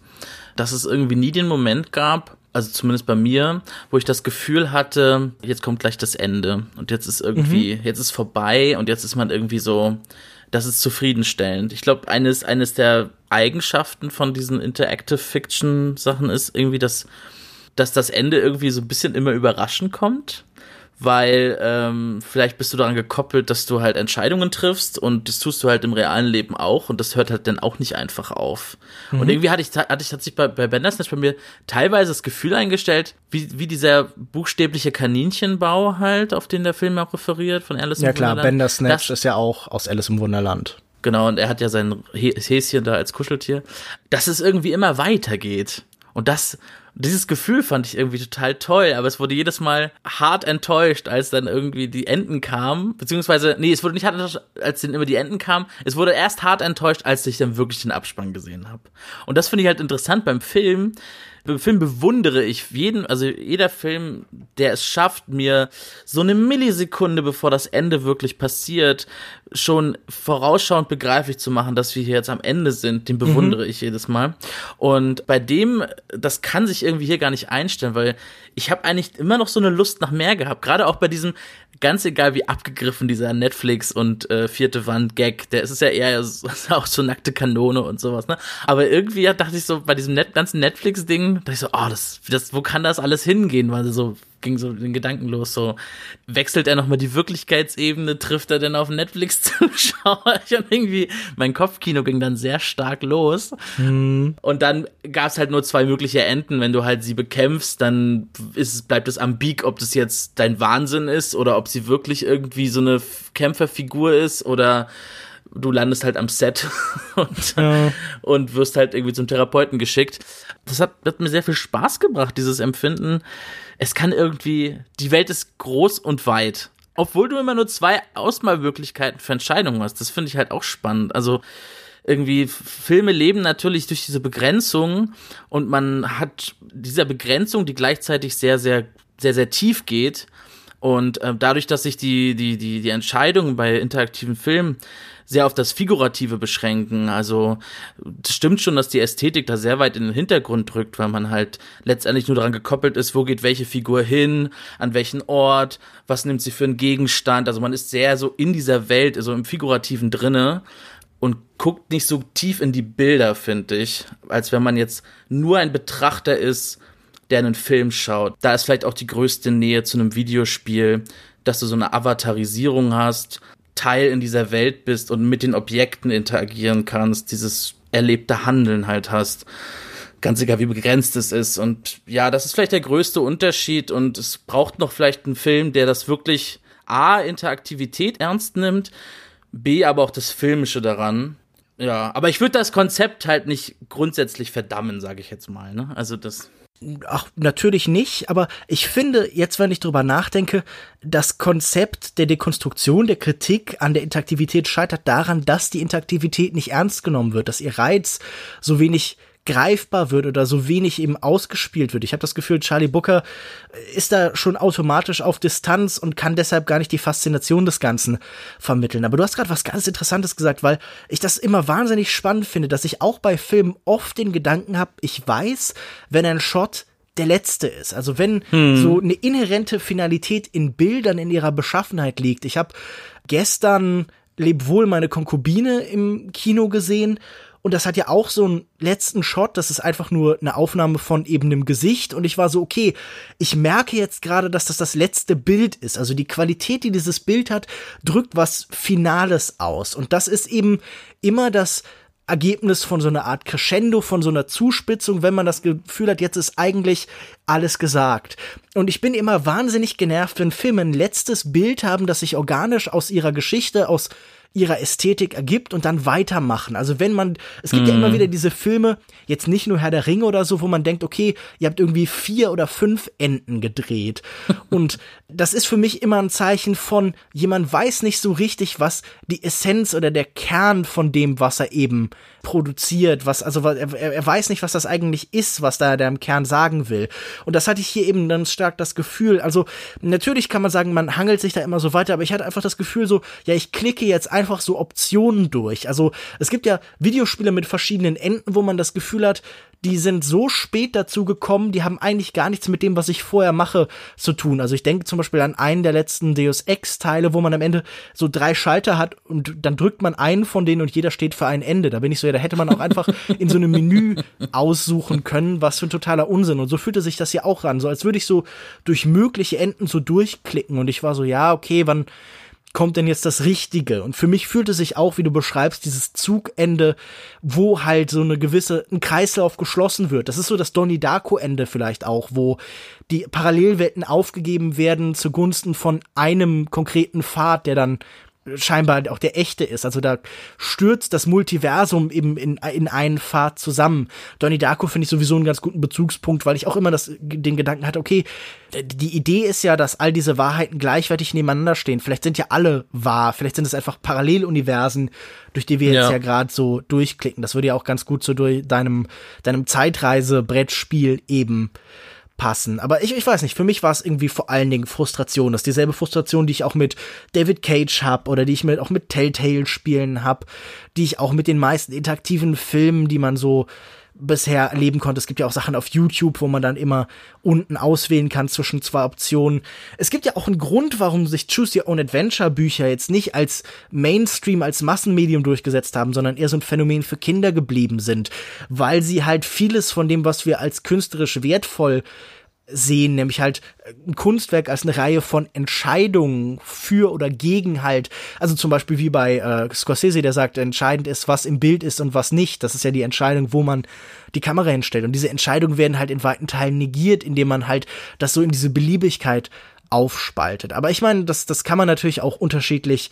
dass es irgendwie nie den Moment gab, also zumindest bei mir, wo ich das Gefühl hatte, jetzt kommt gleich das Ende und jetzt ist irgendwie, mhm. jetzt ist vorbei und jetzt ist man irgendwie so, das ist zufriedenstellend. Ich glaube, eines, eines der Eigenschaften von diesen Interactive Fiction Sachen ist irgendwie, dass, dass das Ende irgendwie so ein bisschen immer überraschend kommt weil ähm, vielleicht bist du daran gekoppelt, dass du halt Entscheidungen triffst und das tust du halt im realen Leben auch und das hört halt dann auch nicht einfach auf. Mhm. Und irgendwie hatte ich, hatte ich, hat sich bei, bei Bandersnatch bei mir teilweise das Gefühl eingestellt, wie, wie dieser buchstäbliche Kaninchenbau halt, auf den der Film auch referiert, von Alice ja, im klar, Wunderland. Ja klar, Bandersnatch ist ja auch aus Alice im Wunderland. Genau, und er hat ja sein Häschen da als Kuscheltier, dass es irgendwie immer weitergeht. Und das, dieses Gefühl fand ich irgendwie total toll, aber es wurde jedes Mal hart enttäuscht, als dann irgendwie die Enden kamen, beziehungsweise, nee, es wurde nicht hart enttäuscht, als dann immer die Enden kamen, es wurde erst hart enttäuscht, als ich dann wirklich den Abspann gesehen habe. Und das finde ich halt interessant beim Film, Film bewundere ich jeden, also jeder Film, der es schafft, mir so eine Millisekunde, bevor das Ende wirklich passiert, schon vorausschauend begreiflich zu machen, dass wir hier jetzt am Ende sind, den bewundere mhm. ich jedes Mal. Und bei dem, das kann sich irgendwie hier gar nicht einstellen, weil ich habe eigentlich immer noch so eine Lust nach mehr gehabt. Gerade auch bei diesem, ganz egal wie abgegriffen dieser Netflix und äh, vierte Wand Gag, der ist es ja eher so, auch so nackte Kanone und sowas, ne? Aber irgendwie dachte ich so bei diesem Net ganzen Netflix Ding, dachte ich so, oh, das, das wo kann das alles hingehen, weil so ging so den Gedanken los, so wechselt er nochmal die Wirklichkeitsebene, trifft er denn auf Netflix-Zuschauer? und irgendwie, mein Kopfkino ging dann sehr stark los. Mhm. Und dann gab es halt nur zwei mögliche Enden. Wenn du halt sie bekämpfst, dann ist, bleibt es ambig, ob das jetzt dein Wahnsinn ist oder ob sie wirklich irgendwie so eine Kämpferfigur ist oder du landest halt am Set und, ja. und wirst halt irgendwie zum Therapeuten geschickt. Das hat, hat mir sehr viel Spaß gebracht, dieses Empfinden. Es kann irgendwie, die Welt ist groß und weit. Obwohl du immer nur zwei Ausmalmöglichkeiten für Entscheidungen hast. Das finde ich halt auch spannend. Also, irgendwie Filme leben natürlich durch diese Begrenzung und man hat dieser Begrenzung, die gleichzeitig sehr, sehr, sehr, sehr tief geht. Und äh, dadurch, dass sich die, die, die, die Entscheidungen bei interaktiven Filmen sehr auf das Figurative beschränken. Also es stimmt schon, dass die Ästhetik da sehr weit in den Hintergrund drückt, weil man halt letztendlich nur daran gekoppelt ist, wo geht welche Figur hin, an welchen Ort, was nimmt sie für einen Gegenstand. Also man ist sehr so in dieser Welt, also im Figurativen drinne und guckt nicht so tief in die Bilder, finde ich, als wenn man jetzt nur ein Betrachter ist, der einen Film schaut. Da ist vielleicht auch die größte Nähe zu einem Videospiel, dass du so eine Avatarisierung hast, Teil in dieser Welt bist und mit den Objekten interagieren kannst, dieses erlebte Handeln halt hast. Ganz egal, wie begrenzt es ist. Und ja, das ist vielleicht der größte Unterschied. Und es braucht noch vielleicht einen Film, der das wirklich A, Interaktivität ernst nimmt, B, aber auch das Filmische daran. Ja, aber ich würde das Konzept halt nicht grundsätzlich verdammen, sage ich jetzt mal. Ne? Also das. Ach, natürlich nicht, aber ich finde, jetzt, wenn ich drüber nachdenke, das Konzept der Dekonstruktion, der Kritik an der Interaktivität scheitert daran, dass die Interaktivität nicht ernst genommen wird, dass ihr Reiz so wenig greifbar wird oder so wenig eben ausgespielt wird. Ich habe das Gefühl, Charlie Booker ist da schon automatisch auf Distanz und kann deshalb gar nicht die Faszination des Ganzen vermitteln. Aber du hast gerade was ganz Interessantes gesagt, weil ich das immer wahnsinnig spannend finde, dass ich auch bei Filmen oft den Gedanken habe, ich weiß, wenn ein Shot der letzte ist. Also wenn hm. so eine inhärente Finalität in Bildern in ihrer Beschaffenheit liegt. Ich habe gestern Leb wohl meine Konkubine im Kino gesehen und das hat ja auch so einen letzten Shot, das ist einfach nur eine Aufnahme von eben dem Gesicht. Und ich war so, okay, ich merke jetzt gerade, dass das das letzte Bild ist. Also die Qualität, die dieses Bild hat, drückt was Finales aus. Und das ist eben immer das Ergebnis von so einer Art Crescendo, von so einer Zuspitzung, wenn man das Gefühl hat, jetzt ist eigentlich alles gesagt. Und ich bin immer wahnsinnig genervt, wenn Filme ein letztes Bild haben, das sich organisch aus ihrer Geschichte, aus ihrer Ästhetik ergibt und dann weitermachen. Also wenn man, es gibt mm. ja immer mhm. wieder diese Filme, jetzt nicht nur Herr der Ringe oder so, wo man denkt, okay, ihr habt irgendwie vier oder fünf Enden gedreht. und das ist für mich immer ein Zeichen von, jemand weiß nicht so richtig, was die Essenz oder der Kern von dem, was er eben produziert, was, also er, er weiß nicht, was das eigentlich ist, was da der im Kern sagen will. Und das hatte ich hier eben dann stark das Gefühl. Also natürlich kann man sagen, man hangelt sich da immer so weiter, aber ich hatte einfach das Gefühl so, ja, ich klicke jetzt einfach so Optionen durch. Also es gibt ja Videospiele mit verschiedenen Enden, wo man das Gefühl hat, die sind so spät dazu gekommen, die haben eigentlich gar nichts mit dem, was ich vorher mache, zu tun. Also ich denke zum Beispiel an einen der letzten Deus Ex-Teile, wo man am Ende so drei Schalter hat und dann drückt man einen von denen und jeder steht für ein Ende. Da bin ich so, ja, da hätte man auch einfach in so einem Menü aussuchen können, was für ein totaler Unsinn. Und so fühlte sich das ja auch an, so als würde ich so durch mögliche Enden so durchklicken und ich war so, ja, okay, wann kommt denn jetzt das Richtige? Und für mich fühlte sich auch, wie du beschreibst, dieses Zugende, wo halt so eine gewisse, ein Kreislauf geschlossen wird. Das ist so das Donnie Darko-Ende vielleicht auch, wo die Parallelwelten aufgegeben werden zugunsten von einem konkreten Pfad, der dann scheinbar auch der echte ist. Also da stürzt das Multiversum eben in, in einen Pfad zusammen. Donnie Darko finde ich sowieso einen ganz guten Bezugspunkt, weil ich auch immer das, den Gedanken hatte, okay, die Idee ist ja, dass all diese Wahrheiten gleichwertig nebeneinander stehen. Vielleicht sind ja alle wahr, vielleicht sind es einfach Paralleluniversen, durch die wir jetzt ja, ja gerade so durchklicken. Das würde ja auch ganz gut so durch deinem, deinem Zeitreise-Brettspiel eben passen. Aber ich, ich weiß nicht, für mich war es irgendwie vor allen Dingen Frustration. Das ist dieselbe Frustration, die ich auch mit David Cage hab oder die ich mit, auch mit Telltale-Spielen hab, die ich auch mit den meisten interaktiven Filmen, die man so bisher erleben konnte. Es gibt ja auch Sachen auf YouTube, wo man dann immer unten auswählen kann zwischen zwei Optionen. Es gibt ja auch einen Grund, warum sich Choose Your Own Adventure Bücher jetzt nicht als Mainstream, als Massenmedium durchgesetzt haben, sondern eher so ein Phänomen für Kinder geblieben sind, weil sie halt vieles von dem, was wir als künstlerisch wertvoll sehen, nämlich halt ein Kunstwerk als eine Reihe von Entscheidungen für oder gegen halt, also zum Beispiel wie bei äh, Scorsese, der sagt, entscheidend ist, was im Bild ist und was nicht. Das ist ja die Entscheidung, wo man die Kamera hinstellt. Und diese Entscheidungen werden halt in weiten Teilen negiert, indem man halt das so in diese Beliebigkeit aufspaltet. Aber ich meine, das, das kann man natürlich auch unterschiedlich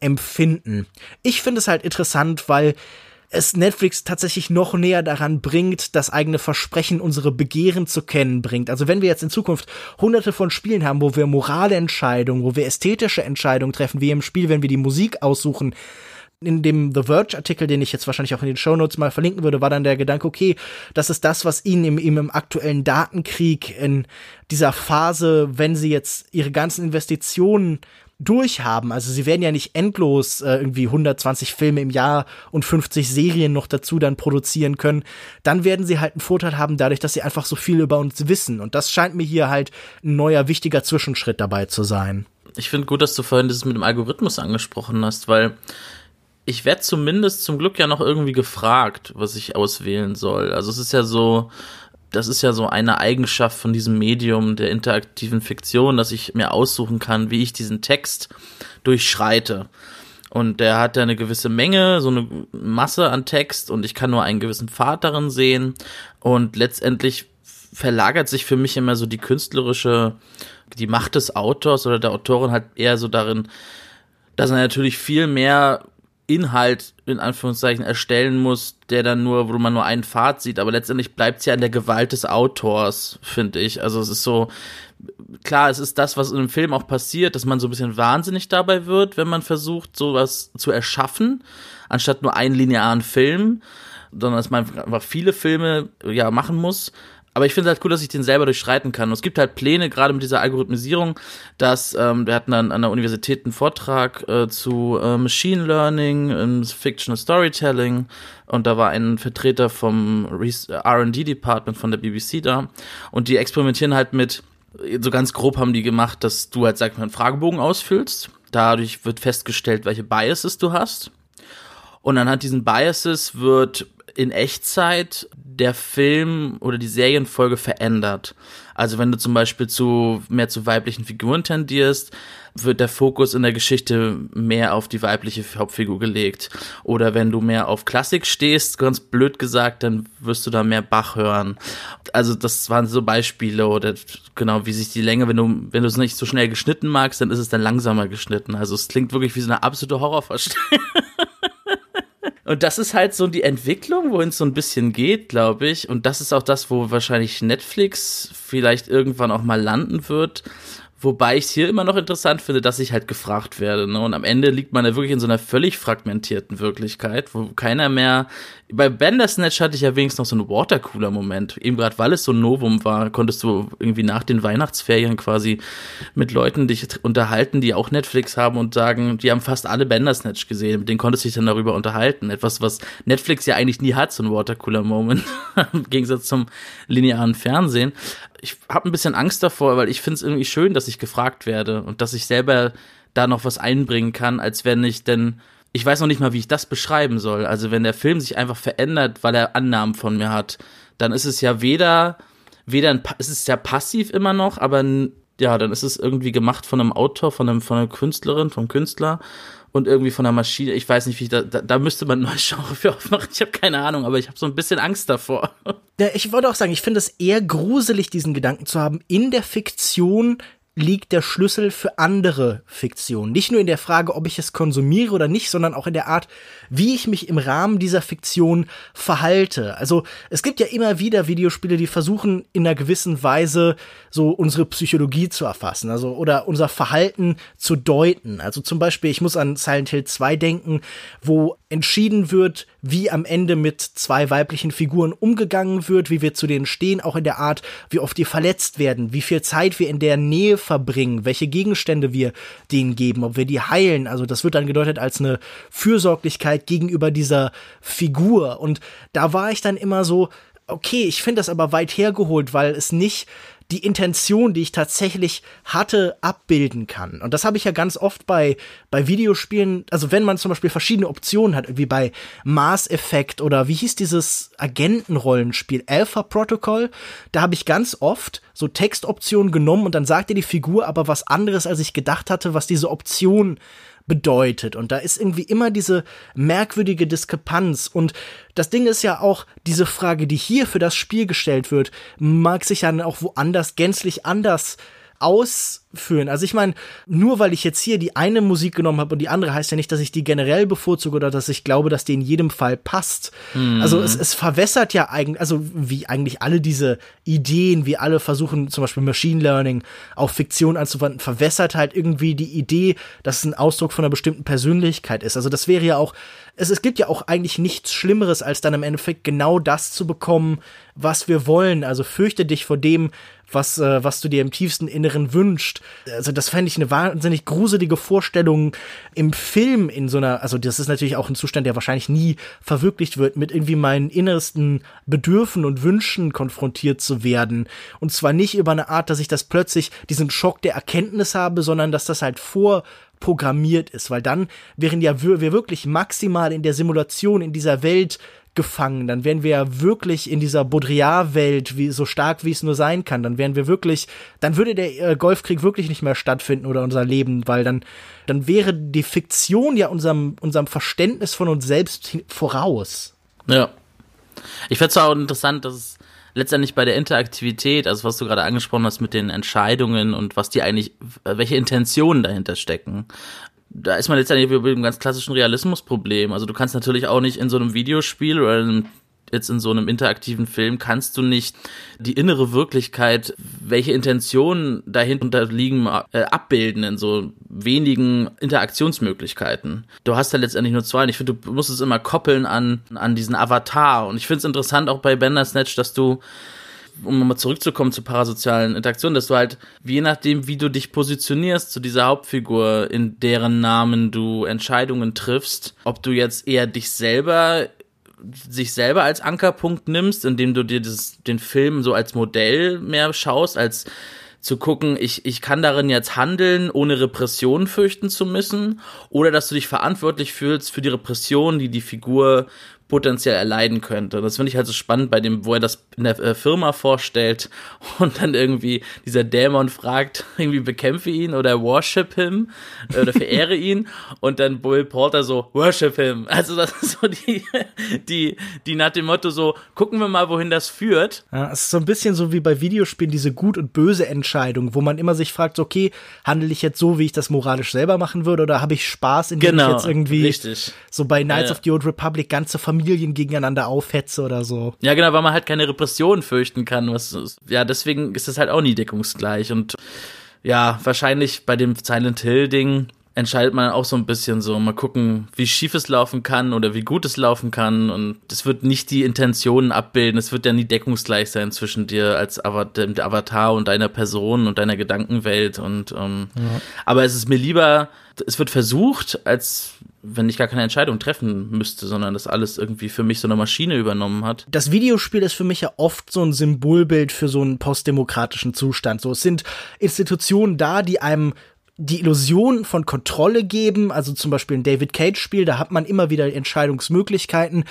empfinden. Ich finde es halt interessant, weil es Netflix tatsächlich noch näher daran bringt, das eigene Versprechen, unsere Begehren zu kennen bringt. Also wenn wir jetzt in Zukunft hunderte von Spielen haben, wo wir Moralentscheidungen, wo wir ästhetische Entscheidungen treffen, wie im Spiel, wenn wir die Musik aussuchen, in dem The Verge-Artikel, den ich jetzt wahrscheinlich auch in den Shownotes mal verlinken würde, war dann der Gedanke, okay, das ist das, was ihnen im, im aktuellen Datenkrieg in dieser Phase, wenn sie jetzt ihre ganzen Investitionen durchhaben. Also sie werden ja nicht endlos äh, irgendwie 120 Filme im Jahr und 50 Serien noch dazu dann produzieren können. Dann werden sie halt einen Vorteil haben, dadurch, dass sie einfach so viel über uns wissen. Und das scheint mir hier halt ein neuer wichtiger Zwischenschritt dabei zu sein. Ich finde gut, dass du vorhin das mit dem Algorithmus angesprochen hast, weil ich werde zumindest zum Glück ja noch irgendwie gefragt, was ich auswählen soll. Also es ist ja so, das ist ja so eine Eigenschaft von diesem Medium der interaktiven Fiktion, dass ich mir aussuchen kann, wie ich diesen Text durchschreite. Und der hat ja eine gewisse Menge, so eine Masse an Text und ich kann nur einen gewissen Pfad darin sehen. Und letztendlich verlagert sich für mich immer so die künstlerische, die Macht des Autors oder der Autorin halt eher so darin, dass er natürlich viel mehr Inhalt in Anführungszeichen erstellen muss, der dann nur, wo man nur einen Pfad sieht, aber letztendlich bleibt es ja an der Gewalt des Autors, finde ich. Also es ist so, klar, es ist das, was in einem Film auch passiert, dass man so ein bisschen wahnsinnig dabei wird, wenn man versucht, sowas zu erschaffen, anstatt nur einen linearen Film, sondern dass man einfach viele Filme ja machen muss. Aber ich finde es halt cool, dass ich den selber durchschreiten kann. Und es gibt halt Pläne, gerade mit dieser Algorithmisierung, dass ähm, wir hatten dann an der Universität einen Vortrag äh, zu äh, Machine Learning, ähm, Fictional Storytelling und da war ein Vertreter vom R&D Department von der BBC da und die experimentieren halt mit so ganz grob haben die gemacht, dass du halt, sag ich mal, einen Fragebogen ausfüllst. Dadurch wird festgestellt, welche Biases du hast. Und anhand diesen Biases wird in Echtzeit der Film oder die Serienfolge verändert. Also wenn du zum Beispiel zu mehr zu weiblichen Figuren tendierst, wird der Fokus in der Geschichte mehr auf die weibliche Hauptfigur gelegt. Oder wenn du mehr auf Klassik stehst, ganz blöd gesagt, dann wirst du da mehr Bach hören. Also das waren so Beispiele oder genau, wie sich die Länge, wenn du, wenn du es nicht so schnell geschnitten magst, dann ist es dann langsamer geschnitten. Also es klingt wirklich wie so eine absolute Horrorvorstellung. Und das ist halt so die Entwicklung, wohin es so ein bisschen geht, glaube ich. Und das ist auch das, wo wahrscheinlich Netflix vielleicht irgendwann auch mal landen wird. Wobei ich es hier immer noch interessant finde, dass ich halt gefragt werde. Ne? Und am Ende liegt man ja wirklich in so einer völlig fragmentierten Wirklichkeit, wo keiner mehr. Bei Bandersnatch hatte ich ja wenigstens noch so einen Watercooler-Moment. Eben gerade, weil es so ein Novum war, konntest du irgendwie nach den Weihnachtsferien quasi mit Leuten dich unterhalten, die auch Netflix haben und sagen, die haben fast alle Bandersnatch gesehen. Mit denen konntest du dich dann darüber unterhalten. Etwas, was Netflix ja eigentlich nie hat, so ein Watercooler-Moment. Im Gegensatz zum linearen Fernsehen ich habe ein bisschen Angst davor, weil ich finde es irgendwie schön, dass ich gefragt werde und dass ich selber da noch was einbringen kann, als wenn ich denn ich weiß noch nicht mal, wie ich das beschreiben soll. Also wenn der Film sich einfach verändert, weil er Annahmen von mir hat, dann ist es ja weder weder ein, es ist ja passiv immer noch, aber ja, dann ist es irgendwie gemacht von einem Autor, von einem von einer Künstlerin, vom Künstler und irgendwie von der Maschine. Ich weiß nicht, wie ich da, da, da müsste man ein neues Genre für aufmachen. Ich habe keine Ahnung, aber ich habe so ein bisschen Angst davor. Ja, ich wollte auch sagen, ich finde es eher gruselig, diesen Gedanken zu haben, in der Fiktion liegt der Schlüssel für andere Fiktion. Nicht nur in der Frage, ob ich es konsumiere oder nicht, sondern auch in der Art, wie ich mich im Rahmen dieser Fiktion verhalte. Also es gibt ja immer wieder Videospiele, die versuchen in einer gewissen Weise so unsere Psychologie zu erfassen, also oder unser Verhalten zu deuten. Also zum Beispiel, ich muss an Silent Hill 2 denken, wo entschieden wird, wie am Ende mit zwei weiblichen Figuren umgegangen wird, wie wir zu denen stehen, auch in der Art, wie oft die verletzt werden, wie viel Zeit wir in der Nähe verbringen, welche Gegenstände wir denen geben, ob wir die heilen. Also das wird dann gedeutet als eine Fürsorglichkeit gegenüber dieser Figur. Und da war ich dann immer so, okay, ich finde das aber weit hergeholt, weil es nicht die Intention, die ich tatsächlich hatte, abbilden kann. Und das habe ich ja ganz oft bei, bei Videospielen, also wenn man zum Beispiel verschiedene Optionen hat, wie bei Mass Effect oder wie hieß dieses Agentenrollenspiel, Alpha Protocol, da habe ich ganz oft so Textoptionen genommen und dann sagte die Figur aber was anderes, als ich gedacht hatte, was diese Option bedeutet. Und da ist irgendwie immer diese merkwürdige Diskrepanz. Und das Ding ist ja auch, diese Frage, die hier für das Spiel gestellt wird, mag sich dann auch woanders gänzlich anders ausführen. Also ich meine, nur weil ich jetzt hier die eine Musik genommen habe und die andere heißt ja nicht, dass ich die generell bevorzuge oder dass ich glaube, dass die in jedem Fall passt. Mhm. Also es, es verwässert ja eigentlich, also wie eigentlich alle diese Ideen, wie alle versuchen, zum Beispiel Machine Learning auf Fiktion anzuwenden, verwässert halt irgendwie die Idee, dass es ein Ausdruck von einer bestimmten Persönlichkeit ist. Also das wäre ja auch, es, es gibt ja auch eigentlich nichts Schlimmeres, als dann im Endeffekt genau das zu bekommen, was wir wollen. Also fürchte dich vor dem, was, äh, was du dir im tiefsten Inneren wünscht. Also das fände ich eine wahnsinnig gruselige Vorstellung im Film in so einer, also das ist natürlich auch ein Zustand, der wahrscheinlich nie verwirklicht wird, mit irgendwie meinen innersten Bedürfen und Wünschen konfrontiert zu werden. Und zwar nicht über eine Art, dass ich das plötzlich diesen Schock der Erkenntnis habe, sondern dass das halt vor programmiert ist, weil dann wären ja wir wirklich maximal in der Simulation, in dieser Welt gefangen. Dann wären wir ja wirklich in dieser Baudrillard-Welt, wie so stark wie es nur sein kann. Dann wären wir wirklich, dann würde der äh, Golfkrieg wirklich nicht mehr stattfinden oder unser Leben, weil dann, dann wäre die Fiktion ja unserem, unserem Verständnis von uns selbst voraus. Ja. Ich finde es auch interessant, dass es letztendlich bei der Interaktivität, also was du gerade angesprochen hast mit den Entscheidungen und was die eigentlich, welche Intentionen dahinter stecken, da ist man letztendlich über dem ganz klassischen Realismusproblem. Also du kannst natürlich auch nicht in so einem Videospiel oder in jetzt in so einem interaktiven Film kannst du nicht die innere Wirklichkeit, welche Intentionen dahinter liegen, äh, abbilden in so wenigen Interaktionsmöglichkeiten. Du hast ja letztendlich nur zwei und ich finde, du musst es immer koppeln an, an diesen Avatar. Und ich finde es interessant auch bei Bandersnatch, dass du um nochmal zurückzukommen zu parasozialen Interaktionen, dass du halt, je nachdem, wie du dich positionierst zu dieser Hauptfigur, in deren Namen du Entscheidungen triffst, ob du jetzt eher dich selber sich selber als Ankerpunkt nimmst, indem du dir das, den Film so als Modell mehr schaust, als zu gucken, ich, ich kann darin jetzt handeln, ohne Repression fürchten zu müssen, oder dass du dich verantwortlich fühlst für die Repression, die die Figur potenziell erleiden könnte. Das finde ich halt so spannend bei dem, wo er das in der äh, Firma vorstellt und dann irgendwie dieser Dämon fragt, irgendwie bekämpfe ihn oder worship him äh, oder verehre ihn und dann Will Porter so worship him. Also das ist so die, die, die nach dem Motto so, gucken wir mal, wohin das führt. Ja, es ist so ein bisschen so wie bei Videospielen diese gut und böse Entscheidung, wo man immer sich fragt, okay, handle ich jetzt so, wie ich das moralisch selber machen würde oder habe ich Spaß, indem genau, ich jetzt irgendwie richtig. so bei Knights ja. of the Old Republic ganze Familie Familien gegeneinander aufhetze oder so. Ja, genau, weil man halt keine Repression fürchten kann. Was, ja, deswegen ist das halt auch nie deckungsgleich. Und ja, wahrscheinlich bei dem Silent Hill-Ding entscheidet man auch so ein bisschen so, mal gucken, wie schief es laufen kann oder wie gut es laufen kann. Und es wird nicht die Intentionen abbilden. Es wird ja nie deckungsgleich sein zwischen dir als Avatar und deiner Person und deiner Gedankenwelt. Und ähm, ja. aber es ist mir lieber, es wird versucht, als wenn ich gar keine Entscheidung treffen müsste, sondern das alles irgendwie für mich so eine Maschine übernommen hat. Das Videospiel ist für mich ja oft so ein Symbolbild für so einen postdemokratischen Zustand. So, es sind Institutionen da, die einem die Illusion von Kontrolle geben, also zum Beispiel ein David Cage Spiel, da hat man immer wieder Entscheidungsmöglichkeiten,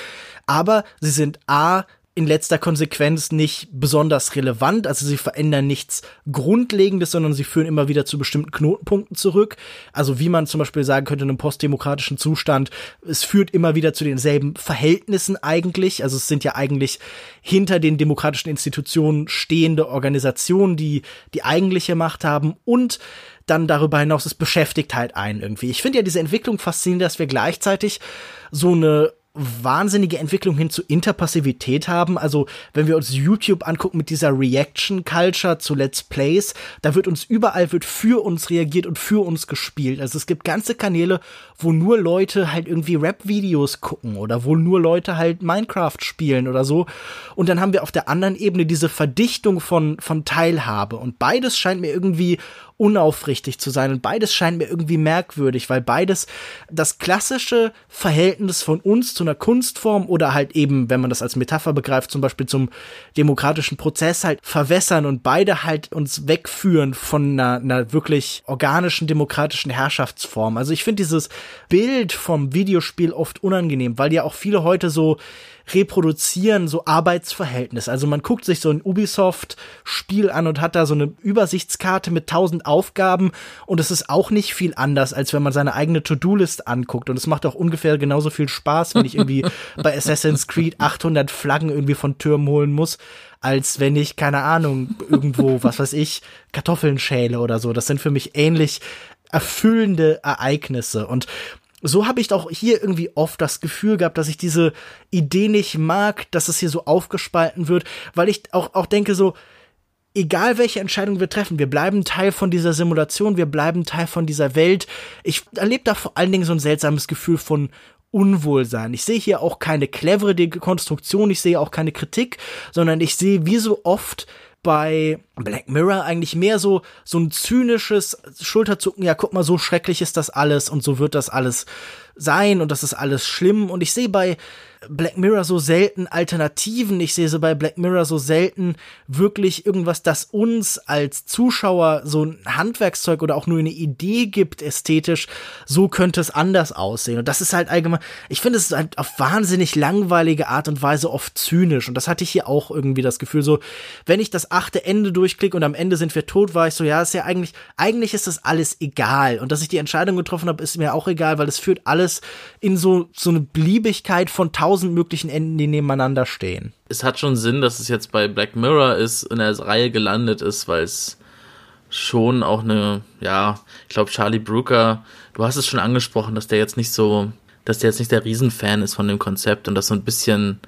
aber sie sind A, in letzter Konsequenz nicht besonders relevant. Also sie verändern nichts Grundlegendes, sondern sie führen immer wieder zu bestimmten Knotenpunkten zurück. Also wie man zum Beispiel sagen könnte in einem postdemokratischen Zustand, es führt immer wieder zu denselben Verhältnissen eigentlich. Also es sind ja eigentlich hinter den demokratischen Institutionen stehende Organisationen, die die eigentliche Macht haben und dann darüber hinaus, es beschäftigt halt einen irgendwie. Ich finde ja diese Entwicklung faszinierend, dass wir gleichzeitig so eine wahnsinnige Entwicklung hin zu Interpassivität haben. Also, wenn wir uns YouTube angucken mit dieser Reaction Culture zu Let's Plays, da wird uns überall wird für uns reagiert und für uns gespielt. Also, es gibt ganze Kanäle, wo nur Leute halt irgendwie Rap-Videos gucken oder wo nur Leute halt Minecraft spielen oder so. Und dann haben wir auf der anderen Ebene diese Verdichtung von, von Teilhabe. Und beides scheint mir irgendwie unaufrichtig zu sein. Und beides scheint mir irgendwie merkwürdig, weil beides das klassische Verhältnis von uns zu einer Kunstform oder halt eben, wenn man das als Metapher begreift, zum Beispiel zum demokratischen Prozess halt verwässern und beide halt uns wegführen von einer, einer wirklich organischen demokratischen Herrschaftsform. Also ich finde dieses Bild vom Videospiel oft unangenehm, weil ja auch viele heute so reproduzieren so Arbeitsverhältnisse. Also man guckt sich so ein Ubisoft-Spiel an und hat da so eine Übersichtskarte mit tausend Aufgaben und es ist auch nicht viel anders, als wenn man seine eigene To-Do-List anguckt und es macht auch ungefähr genauso viel Spaß, wenn ich irgendwie bei Assassin's Creed 800 Flaggen irgendwie von Türmen holen muss, als wenn ich, keine Ahnung, irgendwo, was weiß ich, Kartoffeln schäle oder so. Das sind für mich ähnlich erfüllende Ereignisse und so habe ich auch hier irgendwie oft das Gefühl gehabt, dass ich diese Idee nicht mag, dass es hier so aufgespalten wird, weil ich auch, auch denke so, egal welche Entscheidung wir treffen, wir bleiben Teil von dieser Simulation, wir bleiben Teil von dieser Welt. Ich erlebe da vor allen Dingen so ein seltsames Gefühl von Unwohlsein. Ich sehe hier auch keine clevere Dekonstruktion, ich sehe auch keine Kritik, sondern ich sehe wie so oft bei Black Mirror eigentlich mehr so, so ein zynisches Schulterzucken, ja, guck mal, so schrecklich ist das alles und so wird das alles sein und das ist alles schlimm. Und ich sehe bei Black Mirror so selten Alternativen. Ich sehe so bei Black Mirror so selten wirklich irgendwas, das uns als Zuschauer so ein Handwerkszeug oder auch nur eine Idee gibt, ästhetisch. So könnte es anders aussehen. Und das ist halt allgemein, ich finde es halt auf wahnsinnig langweilige Art und Weise oft zynisch. Und das hatte ich hier auch irgendwie das Gefühl, so, wenn ich das achte Ende durchklicke und am Ende sind wir tot, war ich so, ja, ist ja eigentlich, eigentlich ist das alles egal. Und dass ich die Entscheidung getroffen habe, ist mir auch egal, weil es führt alles in so, so eine Beliebigkeit von tausend tausend möglichen Enden, die nebeneinander stehen. Es hat schon Sinn, dass es jetzt bei Black Mirror ist, in der Reihe gelandet ist, weil es schon auch eine, ja, ich glaube, Charlie Brooker, du hast es schon angesprochen, dass der jetzt nicht so, dass der jetzt nicht der Riesenfan ist von dem Konzept und das so ein bisschen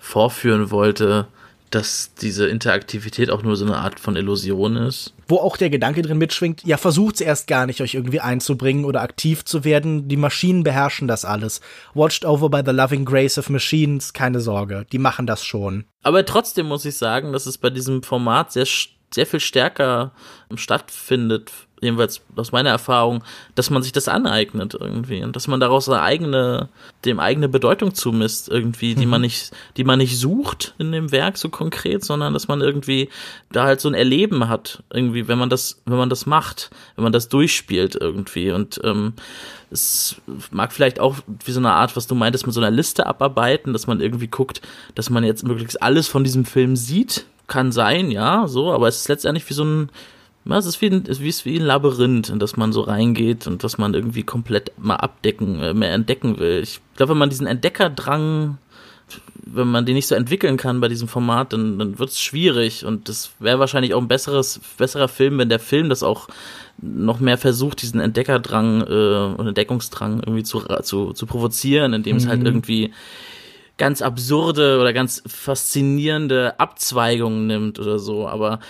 vorführen wollte, dass diese Interaktivität auch nur so eine Art von Illusion ist. Wo auch der Gedanke drin mitschwingt, ja, versucht's erst gar nicht, euch irgendwie einzubringen oder aktiv zu werden. Die Maschinen beherrschen das alles. Watched over by the loving grace of machines, keine Sorge, die machen das schon. Aber trotzdem muss ich sagen, dass es bei diesem Format sehr, sehr viel stärker stattfindet, jedenfalls aus meiner Erfahrung, dass man sich das aneignet irgendwie und dass man daraus eine eigene, dem eigene Bedeutung zumisst irgendwie, die mhm. man nicht, die man nicht sucht in dem Werk so konkret, sondern dass man irgendwie da halt so ein Erleben hat irgendwie, wenn man das, wenn man das macht, wenn man das durchspielt irgendwie und ähm, es mag vielleicht auch wie so eine Art, was du meintest, mit so einer Liste abarbeiten, dass man irgendwie guckt, dass man jetzt möglichst alles von diesem Film sieht, kann sein, ja, so, aber es ist letztendlich wie so ein es ist wie ein, es ist wie ein Labyrinth, in das man so reingeht und das man irgendwie komplett mal abdecken, äh, mehr entdecken will. Ich glaube, wenn man diesen Entdeckerdrang, wenn man den nicht so entwickeln kann bei diesem Format, dann, dann wird es schwierig und das wäre wahrscheinlich auch ein besseres, besserer Film, wenn der Film das auch noch mehr versucht, diesen Entdeckerdrang äh, und Entdeckungsdrang irgendwie zu, zu, zu provozieren, indem es halt mhm. irgendwie ganz absurde oder ganz faszinierende Abzweigungen nimmt oder so. Aber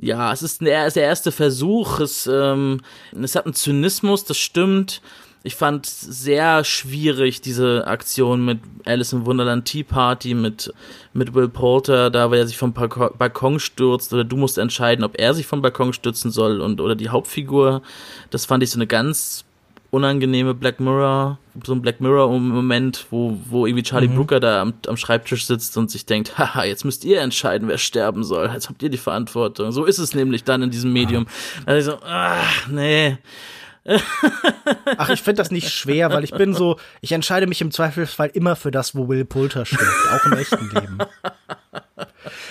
ja, es ist der, der erste Versuch. Es, ähm, es hat einen Zynismus, das stimmt. Ich fand sehr schwierig diese Aktion mit Alice im Wunderland Tea Party, mit, mit Will Poulter, da wo er sich vom Balkon stürzt, oder du musst entscheiden, ob er sich vom Balkon stürzen soll und oder die Hauptfigur. Das fand ich so eine ganz unangenehme Black Mirror, so ein Black Mirror Moment, wo, wo irgendwie Charlie mhm. Brooker da am, am Schreibtisch sitzt und sich denkt, haha, jetzt müsst ihr entscheiden, wer sterben soll. Jetzt habt ihr die Verantwortung. So ist es nämlich dann in diesem Medium. Also, ach, nee. Ach, ich finde das nicht schwer, weil ich bin so, ich entscheide mich im Zweifelsfall immer für das, wo Will Poulter stirbt, auch im echten Leben.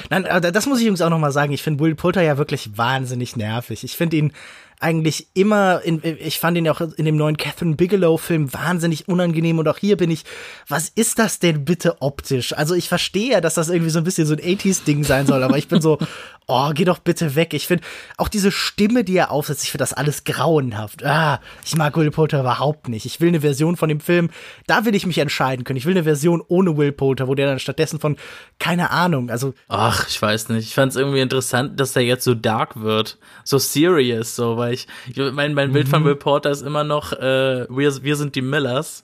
Nein, das muss ich übrigens auch nochmal sagen. Ich finde Will Poulter ja wirklich wahnsinnig nervig. Ich finde ihn eigentlich immer, in, ich fand ihn ja auch in dem neuen Catherine Bigelow-Film wahnsinnig unangenehm und auch hier bin ich, was ist das denn bitte optisch? Also ich verstehe ja, dass das irgendwie so ein bisschen so ein 80s-Ding sein soll, aber ich bin so, oh, geh doch bitte weg. Ich finde auch diese Stimme, die er aufsetzt, ich finde das alles grauenhaft. Ah, ich mag Will Poulter überhaupt nicht. Ich will eine Version von dem Film, da will ich mich entscheiden können. Ich will eine Version ohne Will Poulter, wo der dann stattdessen von, keine Ahnung, also. Ach, ich weiß nicht. Ich fand es irgendwie interessant, dass der jetzt so dark wird. So serious, so, weil ich, ich mein, mein Bild von mhm. Will Porter ist immer noch, äh, wir, wir sind die Millers.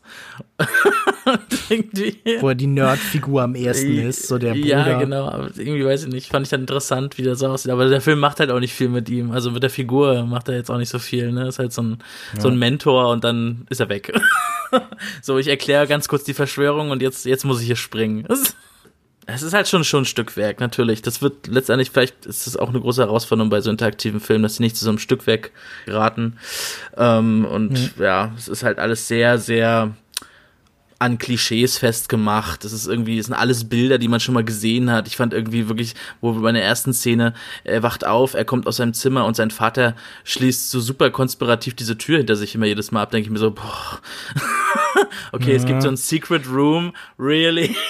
Wo er die Nerdfigur am ersten ist, so der Bruder. Ja, genau. Aber irgendwie weiß ich nicht. Fand ich dann interessant, wie so aussieht. Aber der Film macht halt auch nicht viel mit ihm. Also mit der Figur macht er jetzt auch nicht so viel. Ne, ist halt so ein ja. so ein Mentor und dann ist er weg. so, ich erkläre ganz kurz die Verschwörung und jetzt jetzt muss ich hier springen. Es ist halt schon schon ein Stückwerk, natürlich. Das wird letztendlich, vielleicht ist es auch eine große Herausforderung bei so interaktiven Filmen, dass sie nicht zu so einem Stückwerk geraten. Ähm, und mhm. ja, es ist halt alles sehr, sehr an Klischees festgemacht. Das ist irgendwie, das sind alles Bilder, die man schon mal gesehen hat. Ich fand irgendwie wirklich, wo bei der ersten Szene, er wacht auf, er kommt aus seinem Zimmer und sein Vater schließt so super konspirativ diese Tür hinter sich immer jedes Mal ab, denke ich mir so, boah. okay, ja. es gibt so ein Secret Room, really?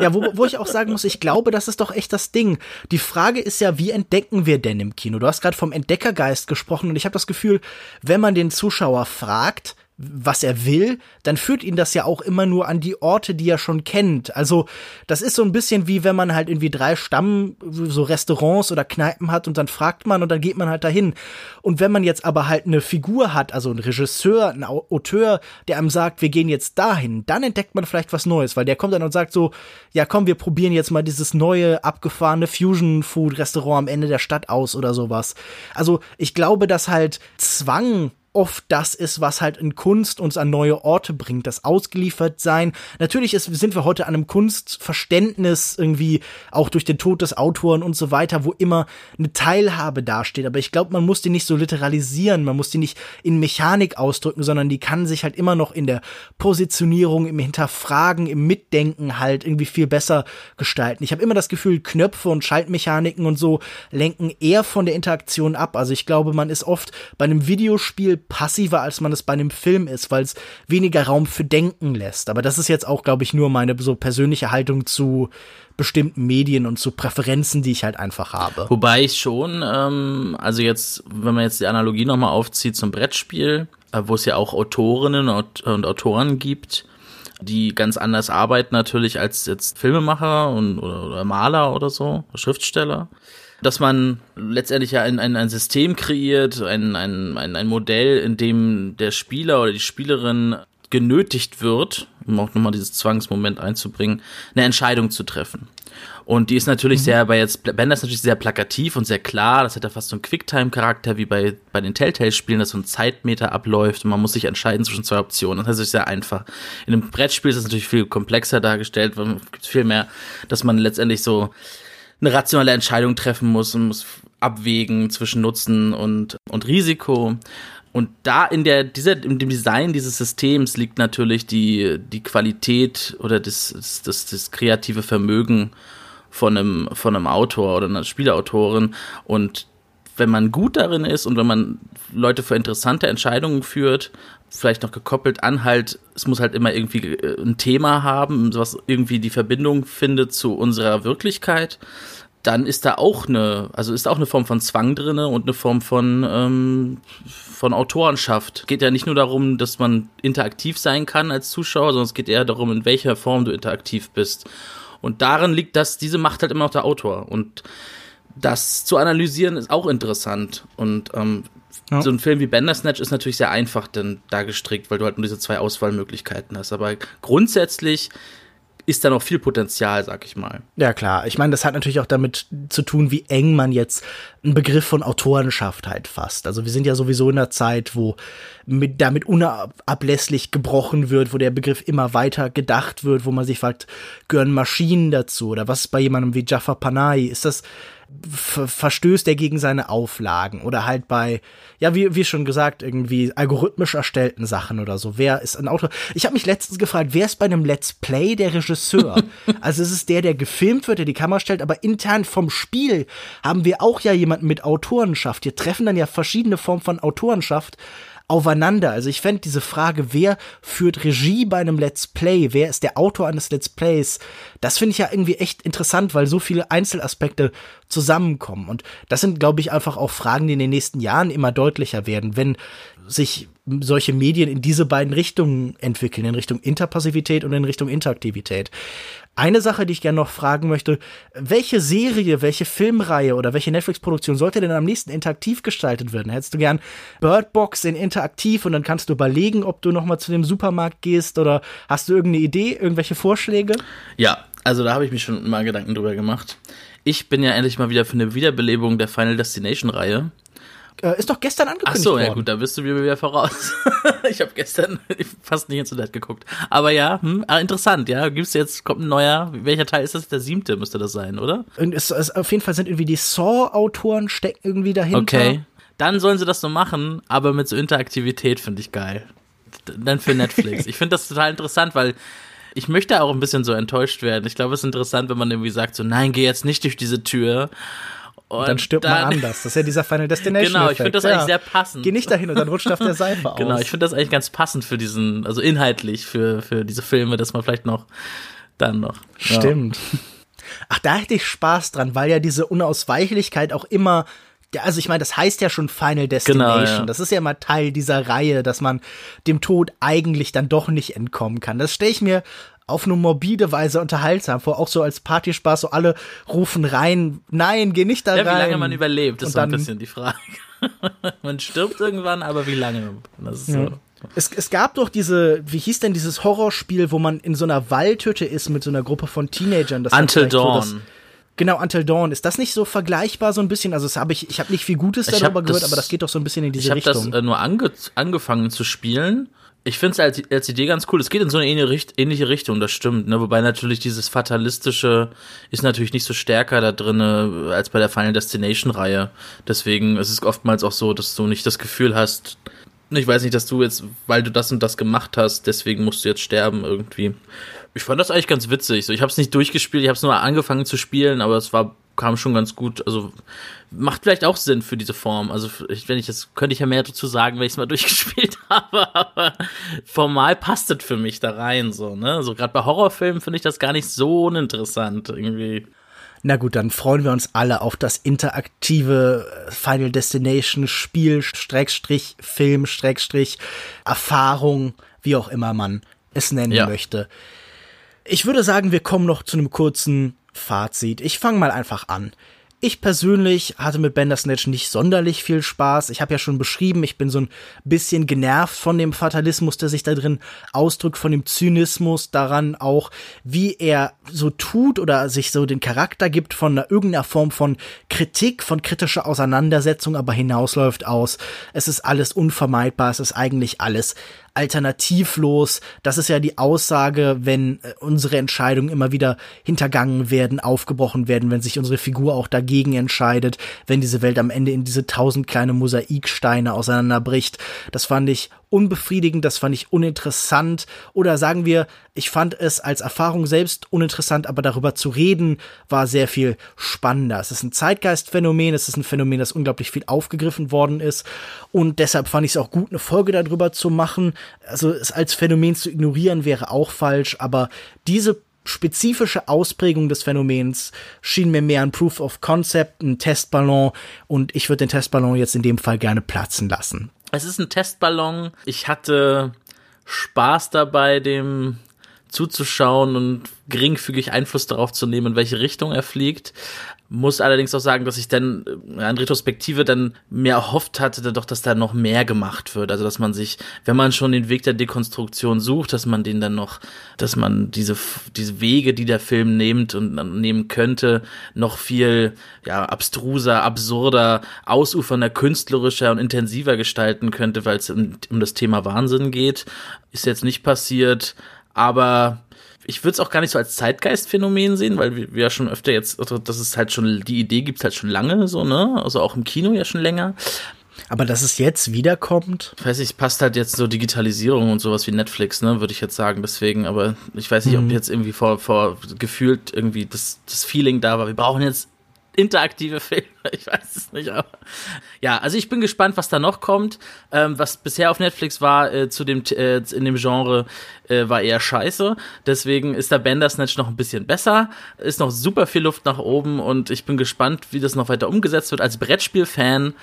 ja, wo, wo ich auch sagen muss, ich glaube, das ist doch echt das Ding. Die Frage ist ja, wie entdecken wir denn im Kino? Du hast gerade vom Entdeckergeist gesprochen und ich habe das Gefühl, wenn man den Zuschauer fragt, was er will, dann führt ihn das ja auch immer nur an die Orte, die er schon kennt. Also das ist so ein bisschen wie wenn man halt irgendwie drei Stamm, so Restaurants oder Kneipen hat und dann fragt man und dann geht man halt dahin. Und wenn man jetzt aber halt eine Figur hat, also ein Regisseur, ein Auteur, der einem sagt, wir gehen jetzt dahin, dann entdeckt man vielleicht was Neues, weil der kommt dann und sagt so, ja komm, wir probieren jetzt mal dieses neue, abgefahrene Fusion-Food-Restaurant am Ende der Stadt aus oder sowas. Also ich glaube, dass halt Zwang oft das ist, was halt in Kunst uns an neue Orte bringt, das ausgeliefert sein. Natürlich ist, sind wir heute an einem Kunstverständnis irgendwie auch durch den Tod des Autoren und so weiter, wo immer eine Teilhabe dasteht. Aber ich glaube, man muss die nicht so literalisieren, man muss die nicht in Mechanik ausdrücken, sondern die kann sich halt immer noch in der Positionierung, im Hinterfragen, im Mitdenken halt irgendwie viel besser gestalten. Ich habe immer das Gefühl, Knöpfe und Schaltmechaniken und so lenken eher von der Interaktion ab. Also ich glaube, man ist oft bei einem Videospiel passiver, als man es bei einem Film ist, weil es weniger Raum für Denken lässt. Aber das ist jetzt auch, glaube ich, nur meine so persönliche Haltung zu bestimmten Medien und zu Präferenzen, die ich halt einfach habe. Wobei ich schon, ähm, also jetzt, wenn man jetzt die Analogie nochmal aufzieht zum Brettspiel, äh, wo es ja auch Autorinnen und, und Autoren gibt, die ganz anders arbeiten natürlich als jetzt Filmemacher und, oder, oder Maler oder so, Schriftsteller dass man letztendlich ja ein, ein, ein System kreiert, ein, ein, ein, ein Modell, in dem der Spieler oder die Spielerin genötigt wird, um auch nochmal dieses Zwangsmoment einzubringen, eine Entscheidung zu treffen. Und die ist natürlich mhm. sehr, bei jetzt, Bender ist natürlich sehr plakativ und sehr klar. Das hat ja fast so einen Quicktime-Charakter wie bei, bei den Telltale-Spielen, dass so ein Zeitmeter abläuft und man muss sich entscheiden zwischen zwei Optionen. Das ist sehr einfach. In einem Brettspiel ist es natürlich viel komplexer dargestellt, weil es gibt viel mehr, dass man letztendlich so, eine rationale Entscheidung treffen muss und muss abwägen zwischen Nutzen und, und Risiko. Und da in der, dieser, in dem Design dieses Systems liegt natürlich die, die Qualität oder das, das, das, kreative Vermögen von einem, von einem Autor oder einer Spielautorin. Und wenn man gut darin ist und wenn man Leute für interessante Entscheidungen führt, vielleicht noch gekoppelt an halt, es muss halt immer irgendwie äh, ein Thema haben, was irgendwie die Verbindung findet zu unserer Wirklichkeit, dann ist da auch eine, also ist auch eine Form von Zwang drinne und eine Form von, ähm, von Autorenschaft. Geht ja nicht nur darum, dass man interaktiv sein kann als Zuschauer, sondern es geht eher darum, in welcher Form du interaktiv bist. Und darin liegt das, diese Macht halt immer noch der Autor. Und das zu analysieren ist auch interessant. Und ähm, ja. so ein Film wie Bandersnatch ist natürlich sehr einfach dann da gestrickt, weil du halt nur diese zwei Auswahlmöglichkeiten hast. Aber grundsätzlich ist da noch viel Potenzial, sag ich mal. Ja, klar. Ich meine, das hat natürlich auch damit zu tun, wie eng man jetzt einen Begriff von Autorenschaft halt fasst. Also wir sind ja sowieso in einer Zeit, wo mit, damit unablässlich gebrochen wird, wo der Begriff immer weiter gedacht wird, wo man sich fragt, gehören Maschinen dazu? Oder was ist bei jemandem wie Jafar Panahi? Ist das verstößt er gegen seine Auflagen oder halt bei, ja, wie, wie schon gesagt, irgendwie algorithmisch erstellten Sachen oder so. Wer ist ein Autor? Ich habe mich letztens gefragt, wer ist bei einem Let's Play der Regisseur? also es ist der, der gefilmt wird, der die Kamera stellt, aber intern vom Spiel haben wir auch ja jemanden mit Autorenschaft. Hier treffen dann ja verschiedene Formen von Autorenschaft aufeinander. Also ich fände diese Frage, wer führt Regie bei einem Let's Play, wer ist der Autor eines Let's Plays, das finde ich ja irgendwie echt interessant, weil so viele Einzelaspekte zusammenkommen. Und das sind, glaube ich, einfach auch Fragen, die in den nächsten Jahren immer deutlicher werden, wenn sich solche Medien in diese beiden Richtungen entwickeln, in Richtung Interpassivität und in Richtung Interaktivität. Eine Sache, die ich gerne noch fragen möchte, welche Serie, welche Filmreihe oder welche Netflix-Produktion sollte denn am nächsten interaktiv gestaltet werden? Hättest du gern Birdbox in interaktiv und dann kannst du überlegen, ob du noch mal zu dem Supermarkt gehst oder hast du irgendeine Idee, irgendwelche Vorschläge? Ja, also da habe ich mich schon mal Gedanken drüber gemacht. Ich bin ja endlich mal wieder für eine Wiederbelebung der Final Destination Reihe. Äh, ist doch gestern angekündigt Ach so, worden. ja gut, da bist du mir wieder voraus. ich habe gestern fast nicht ins Internet geguckt. Aber ja, hm, ah, interessant, ja. Gibt's jetzt, kommt ein neuer, welcher Teil ist das? Der siebte müsste das sein, oder? Und es, es, auf jeden Fall sind irgendwie die Saw-Autoren stecken irgendwie dahinter. Okay. Dann sollen sie das so machen, aber mit so Interaktivität finde ich geil. Dann für Netflix. ich finde das total interessant, weil ich möchte auch ein bisschen so enttäuscht werden. Ich glaube, es ist interessant, wenn man irgendwie sagt so, nein, geh jetzt nicht durch diese Tür. Und, dann stirbt dann, man anders. Das ist ja dieser Final Destination. Genau, ich finde das ja. eigentlich sehr passend. Geh nicht dahin und dann rutscht auf der Seife aus. Genau, ich finde das eigentlich ganz passend für diesen, also inhaltlich für, für diese Filme, dass man vielleicht noch dann noch. Stimmt. Ja. Ach, da hätte ich Spaß dran, weil ja diese Unausweichlichkeit auch immer also ich meine, das heißt ja schon Final Destination. Genau, ja. Das ist ja mal Teil dieser Reihe, dass man dem Tod eigentlich dann doch nicht entkommen kann. Das stelle ich mir auf eine morbide Weise unterhaltsam vor, auch so als Partyspaß, so alle rufen rein, nein, geh nicht da ja, rein. Wie lange man überlebt, ist so ein bisschen die Frage. man stirbt irgendwann, aber wie lange? Das ist ja. Es, es gab doch diese, wie hieß denn dieses Horrorspiel, wo man in so einer Waldhütte ist mit so einer Gruppe von Teenagern. Das Until Dawn. So das, Genau, Until Dawn. Ist das nicht so vergleichbar so ein bisschen? Also das habe ich, ich habe nicht viel Gutes darüber gehört, aber das geht doch so ein bisschen in diese ich Richtung. Ich habe das äh, nur ange angefangen zu spielen. Ich finde es als, als Idee ganz cool. Es geht in so eine ähnliche Richtung, das stimmt. Ne? Wobei natürlich dieses Fatalistische ist natürlich nicht so stärker da drin als bei der Final Destination-Reihe. Deswegen ist es oftmals auch so, dass du nicht das Gefühl hast, ich weiß nicht, dass du jetzt, weil du das und das gemacht hast, deswegen musst du jetzt sterben irgendwie. Ich fand das eigentlich ganz witzig. So, ich habe es nicht durchgespielt, ich habe es nur angefangen zu spielen, aber es war kam schon ganz gut. Also macht vielleicht auch Sinn für diese Form. Also wenn ich das könnte ich ja mehr dazu sagen, wenn ich es mal durchgespielt habe. Aber formal passt das für mich da rein so. Ne, so also, gerade bei Horrorfilmen finde ich das gar nicht so uninteressant irgendwie. Na gut, dann freuen wir uns alle auf das interaktive äh, Final Destination Spiel, Streckstrich, Film, Streckstrich, Erfahrung, wie auch immer man es nennen ja. möchte. Ich würde sagen, wir kommen noch zu einem kurzen Fazit. Ich fange mal einfach an. Ich persönlich hatte mit Bandersnatch nicht sonderlich viel Spaß. Ich habe ja schon beschrieben, ich bin so ein bisschen genervt von dem Fatalismus, der sich da drin ausdrückt, von dem Zynismus daran auch, wie er so tut oder sich so den Charakter gibt von einer, irgendeiner Form von Kritik, von kritischer Auseinandersetzung, aber hinausläuft aus. Es ist alles unvermeidbar, es ist eigentlich alles alternativlos. Das ist ja die Aussage, wenn äh, unsere Entscheidungen immer wieder hintergangen werden, aufgebrochen werden, wenn sich unsere Figur auch dagegen entscheidet, wenn diese Welt am Ende in diese tausend kleine Mosaiksteine auseinanderbricht. Das fand ich unbefriedigend, das fand ich uninteressant oder sagen wir, ich fand es als Erfahrung selbst uninteressant, aber darüber zu reden war sehr viel spannender. Es ist ein Zeitgeistphänomen, es ist ein Phänomen, das unglaublich viel aufgegriffen worden ist und deshalb fand ich es auch gut, eine Folge darüber zu machen. Also es als Phänomen zu ignorieren wäre auch falsch, aber diese spezifische Ausprägung des Phänomens schien mir mehr ein Proof of Concept, ein Testballon und ich würde den Testballon jetzt in dem Fall gerne platzen lassen. Es ist ein Testballon. Ich hatte Spaß dabei, dem zuzuschauen und geringfügig Einfluss darauf zu nehmen, in welche Richtung er fliegt. Muss allerdings auch sagen, dass ich dann äh, in Retrospektive dann mehr erhofft hatte, doch, dass da noch mehr gemacht wird. Also, dass man sich, wenn man schon den Weg der Dekonstruktion sucht, dass man den dann noch, dass man diese, diese Wege, die der Film nimmt und nehmen könnte, noch viel, ja, abstruser, absurder, ausufernder, künstlerischer und intensiver gestalten könnte, weil es um, um das Thema Wahnsinn geht. Ist jetzt nicht passiert, aber ich würde es auch gar nicht so als Zeitgeistphänomen sehen, weil wir, wir ja schon öfter jetzt, also dass es halt schon, die Idee gibt halt schon lange so, ne? Also auch im Kino ja schon länger. Aber dass es jetzt wiederkommt? Ich weiß nicht, passt halt jetzt so Digitalisierung und sowas wie Netflix, ne, würde ich jetzt sagen, deswegen, aber ich weiß nicht, mhm. ob jetzt irgendwie vor, vor gefühlt irgendwie das, das Feeling da war, wir brauchen jetzt interaktive Filme. Ich weiß es nicht, aber ja, also ich bin gespannt, was da noch kommt. Ähm, was bisher auf Netflix war äh, zu dem äh, in dem Genre äh, war eher scheiße. Deswegen ist der Bandersnatch noch ein bisschen besser. Ist noch super viel Luft nach oben und ich bin gespannt, wie das noch weiter umgesetzt wird. Als Brettspiel-Fan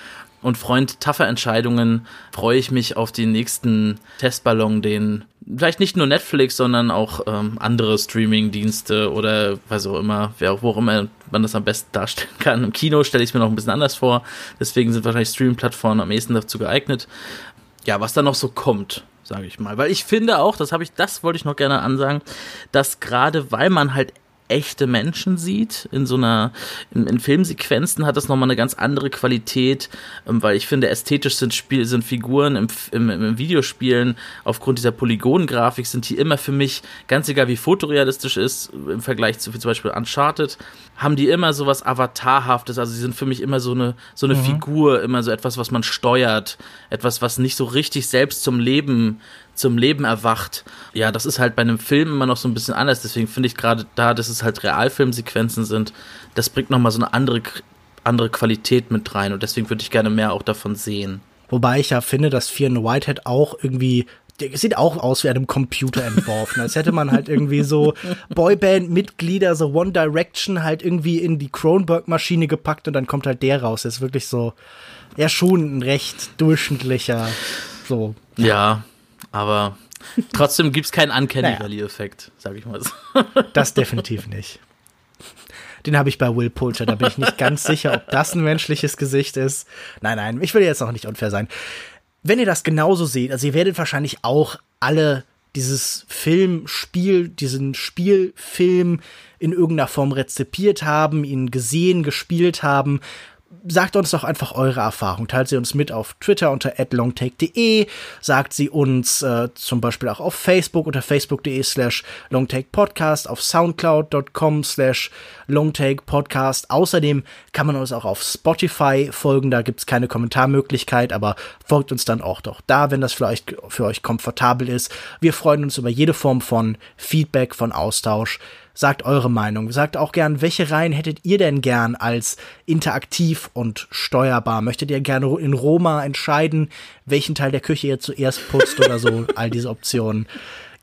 und Freund taffer Entscheidungen freue ich mich auf den nächsten Testballon, den vielleicht nicht nur Netflix, sondern auch ähm, andere Streaming-Dienste oder was auch immer, wer wo auch immer man das am besten darstellen kann. Im Kino stelle ich es mir noch ein bisschen anders vor. Deswegen sind wahrscheinlich Streaming-Plattformen am ehesten dazu geeignet. Ja, was da noch so kommt, sage ich mal. Weil ich finde auch, das habe ich, das wollte ich noch gerne ansagen, dass gerade weil man halt echte Menschen sieht. In so einer, in, in Filmsequenzen hat das nochmal eine ganz andere Qualität, ähm, weil ich finde, ästhetisch sind Spiel, sind Figuren im, im, im Videospielen aufgrund dieser Polygongrafik sind die immer für mich, ganz egal wie fotorealistisch ist, im Vergleich zu wie zum Beispiel Uncharted, haben die immer so was Avatarhaftes. Also sie sind für mich immer so eine, so eine mhm. Figur, immer so etwas, was man steuert, etwas, was nicht so richtig selbst zum Leben zum Leben erwacht. Ja, das ist halt bei einem Film immer noch so ein bisschen anders. Deswegen finde ich gerade da, dass es halt Realfilmsequenzen sind, das bringt nochmal so eine andere, andere Qualität mit rein. Und deswegen würde ich gerne mehr auch davon sehen. Wobei ich ja finde, dass Fear and Whitehead auch irgendwie der sieht auch aus wie einem Computer entworfen. Als hätte man halt irgendwie so Boyband-Mitglieder, so One Direction halt irgendwie in die Kronberg-Maschine gepackt und dann kommt halt der raus. Der ist wirklich so, ja, schon ein recht durchschnittlicher, so. Ja, aber trotzdem gibt es keinen Uncanny naja. Valley-Effekt, sag ich mal so. Das definitiv nicht. Den habe ich bei Will Poulter, da bin ich nicht ganz sicher, ob das ein menschliches Gesicht ist. Nein, nein, ich will jetzt auch nicht unfair sein. Wenn ihr das genauso seht, also ihr werdet wahrscheinlich auch alle dieses Filmspiel, diesen Spielfilm in irgendeiner Form rezipiert haben, ihn gesehen, gespielt haben sagt uns doch einfach eure Erfahrung. Teilt sie uns mit auf Twitter unter longtake.de, sagt sie uns äh, zum Beispiel auch auf Facebook unter facebook.de slash longtakepodcast, auf soundcloud.com slash longtakepodcast. Außerdem kann man uns auch auf Spotify folgen, da gibt's keine Kommentarmöglichkeit, aber folgt uns dann auch doch da, wenn das vielleicht für euch komfortabel ist. Wir freuen uns über jede Form von Feedback, von Austausch. Sagt eure Meinung. Sagt auch gern, welche Reihen hättet ihr denn gern als interaktiv und steuerbar? Möchtet ihr gerne in Roma entscheiden, welchen Teil der Küche ihr zuerst putzt oder so? All diese Optionen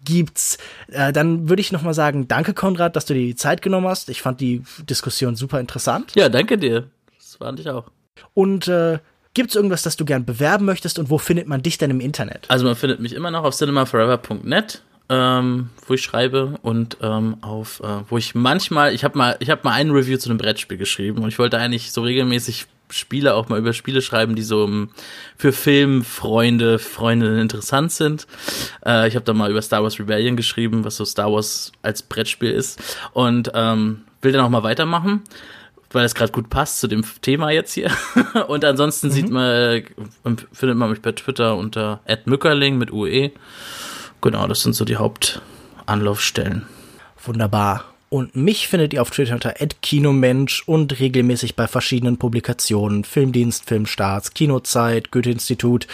gibt's. Äh, dann würde ich noch mal sagen, danke Konrad, dass du dir die Zeit genommen hast. Ich fand die Diskussion super interessant. Ja, danke dir. Das fand ich auch. Und äh, Gibt's irgendwas, das du gern bewerben möchtest und wo findet man dich denn im Internet? Also man findet mich immer noch auf cinemaforever.net ähm, wo ich schreibe und ähm, auf, äh, wo ich manchmal, ich habe mal, ich habe mal ein Review zu einem Brettspiel geschrieben und ich wollte eigentlich so regelmäßig Spiele auch mal über Spiele schreiben, die so ähm, für Filmfreunde, Freundinnen interessant sind. Äh, ich habe da mal über Star Wars Rebellion geschrieben, was so Star Wars als Brettspiel ist und ähm, will dann auch mal weitermachen weil es gerade gut passt zu dem Thema jetzt hier. Und ansonsten mhm. sieht man, findet man mich bei Twitter unter @mückerling mit UE. Genau, das sind so die Hauptanlaufstellen. Wunderbar. Und mich findet ihr auf Twitter unter @kinomensch und regelmäßig bei verschiedenen Publikationen, Filmdienst, Filmstarts, Kinozeit, Goethe-Institut.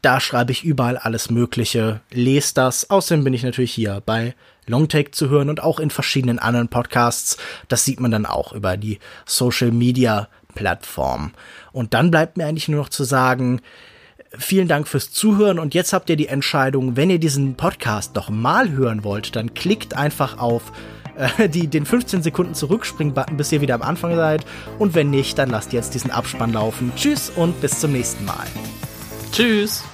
Da schreibe ich überall alles Mögliche. Lest das. Außerdem bin ich natürlich hier bei Longtake zu hören und auch in verschiedenen anderen Podcasts. Das sieht man dann auch über die Social Media Plattform. Und dann bleibt mir eigentlich nur noch zu sagen, vielen Dank fürs Zuhören und jetzt habt ihr die Entscheidung, wenn ihr diesen Podcast noch mal hören wollt, dann klickt einfach auf die, den 15 Sekunden Zurückspring-Button, bis ihr wieder am Anfang seid und wenn nicht, dann lasst jetzt diesen Abspann laufen. Tschüss und bis zum nächsten Mal. Tschüss.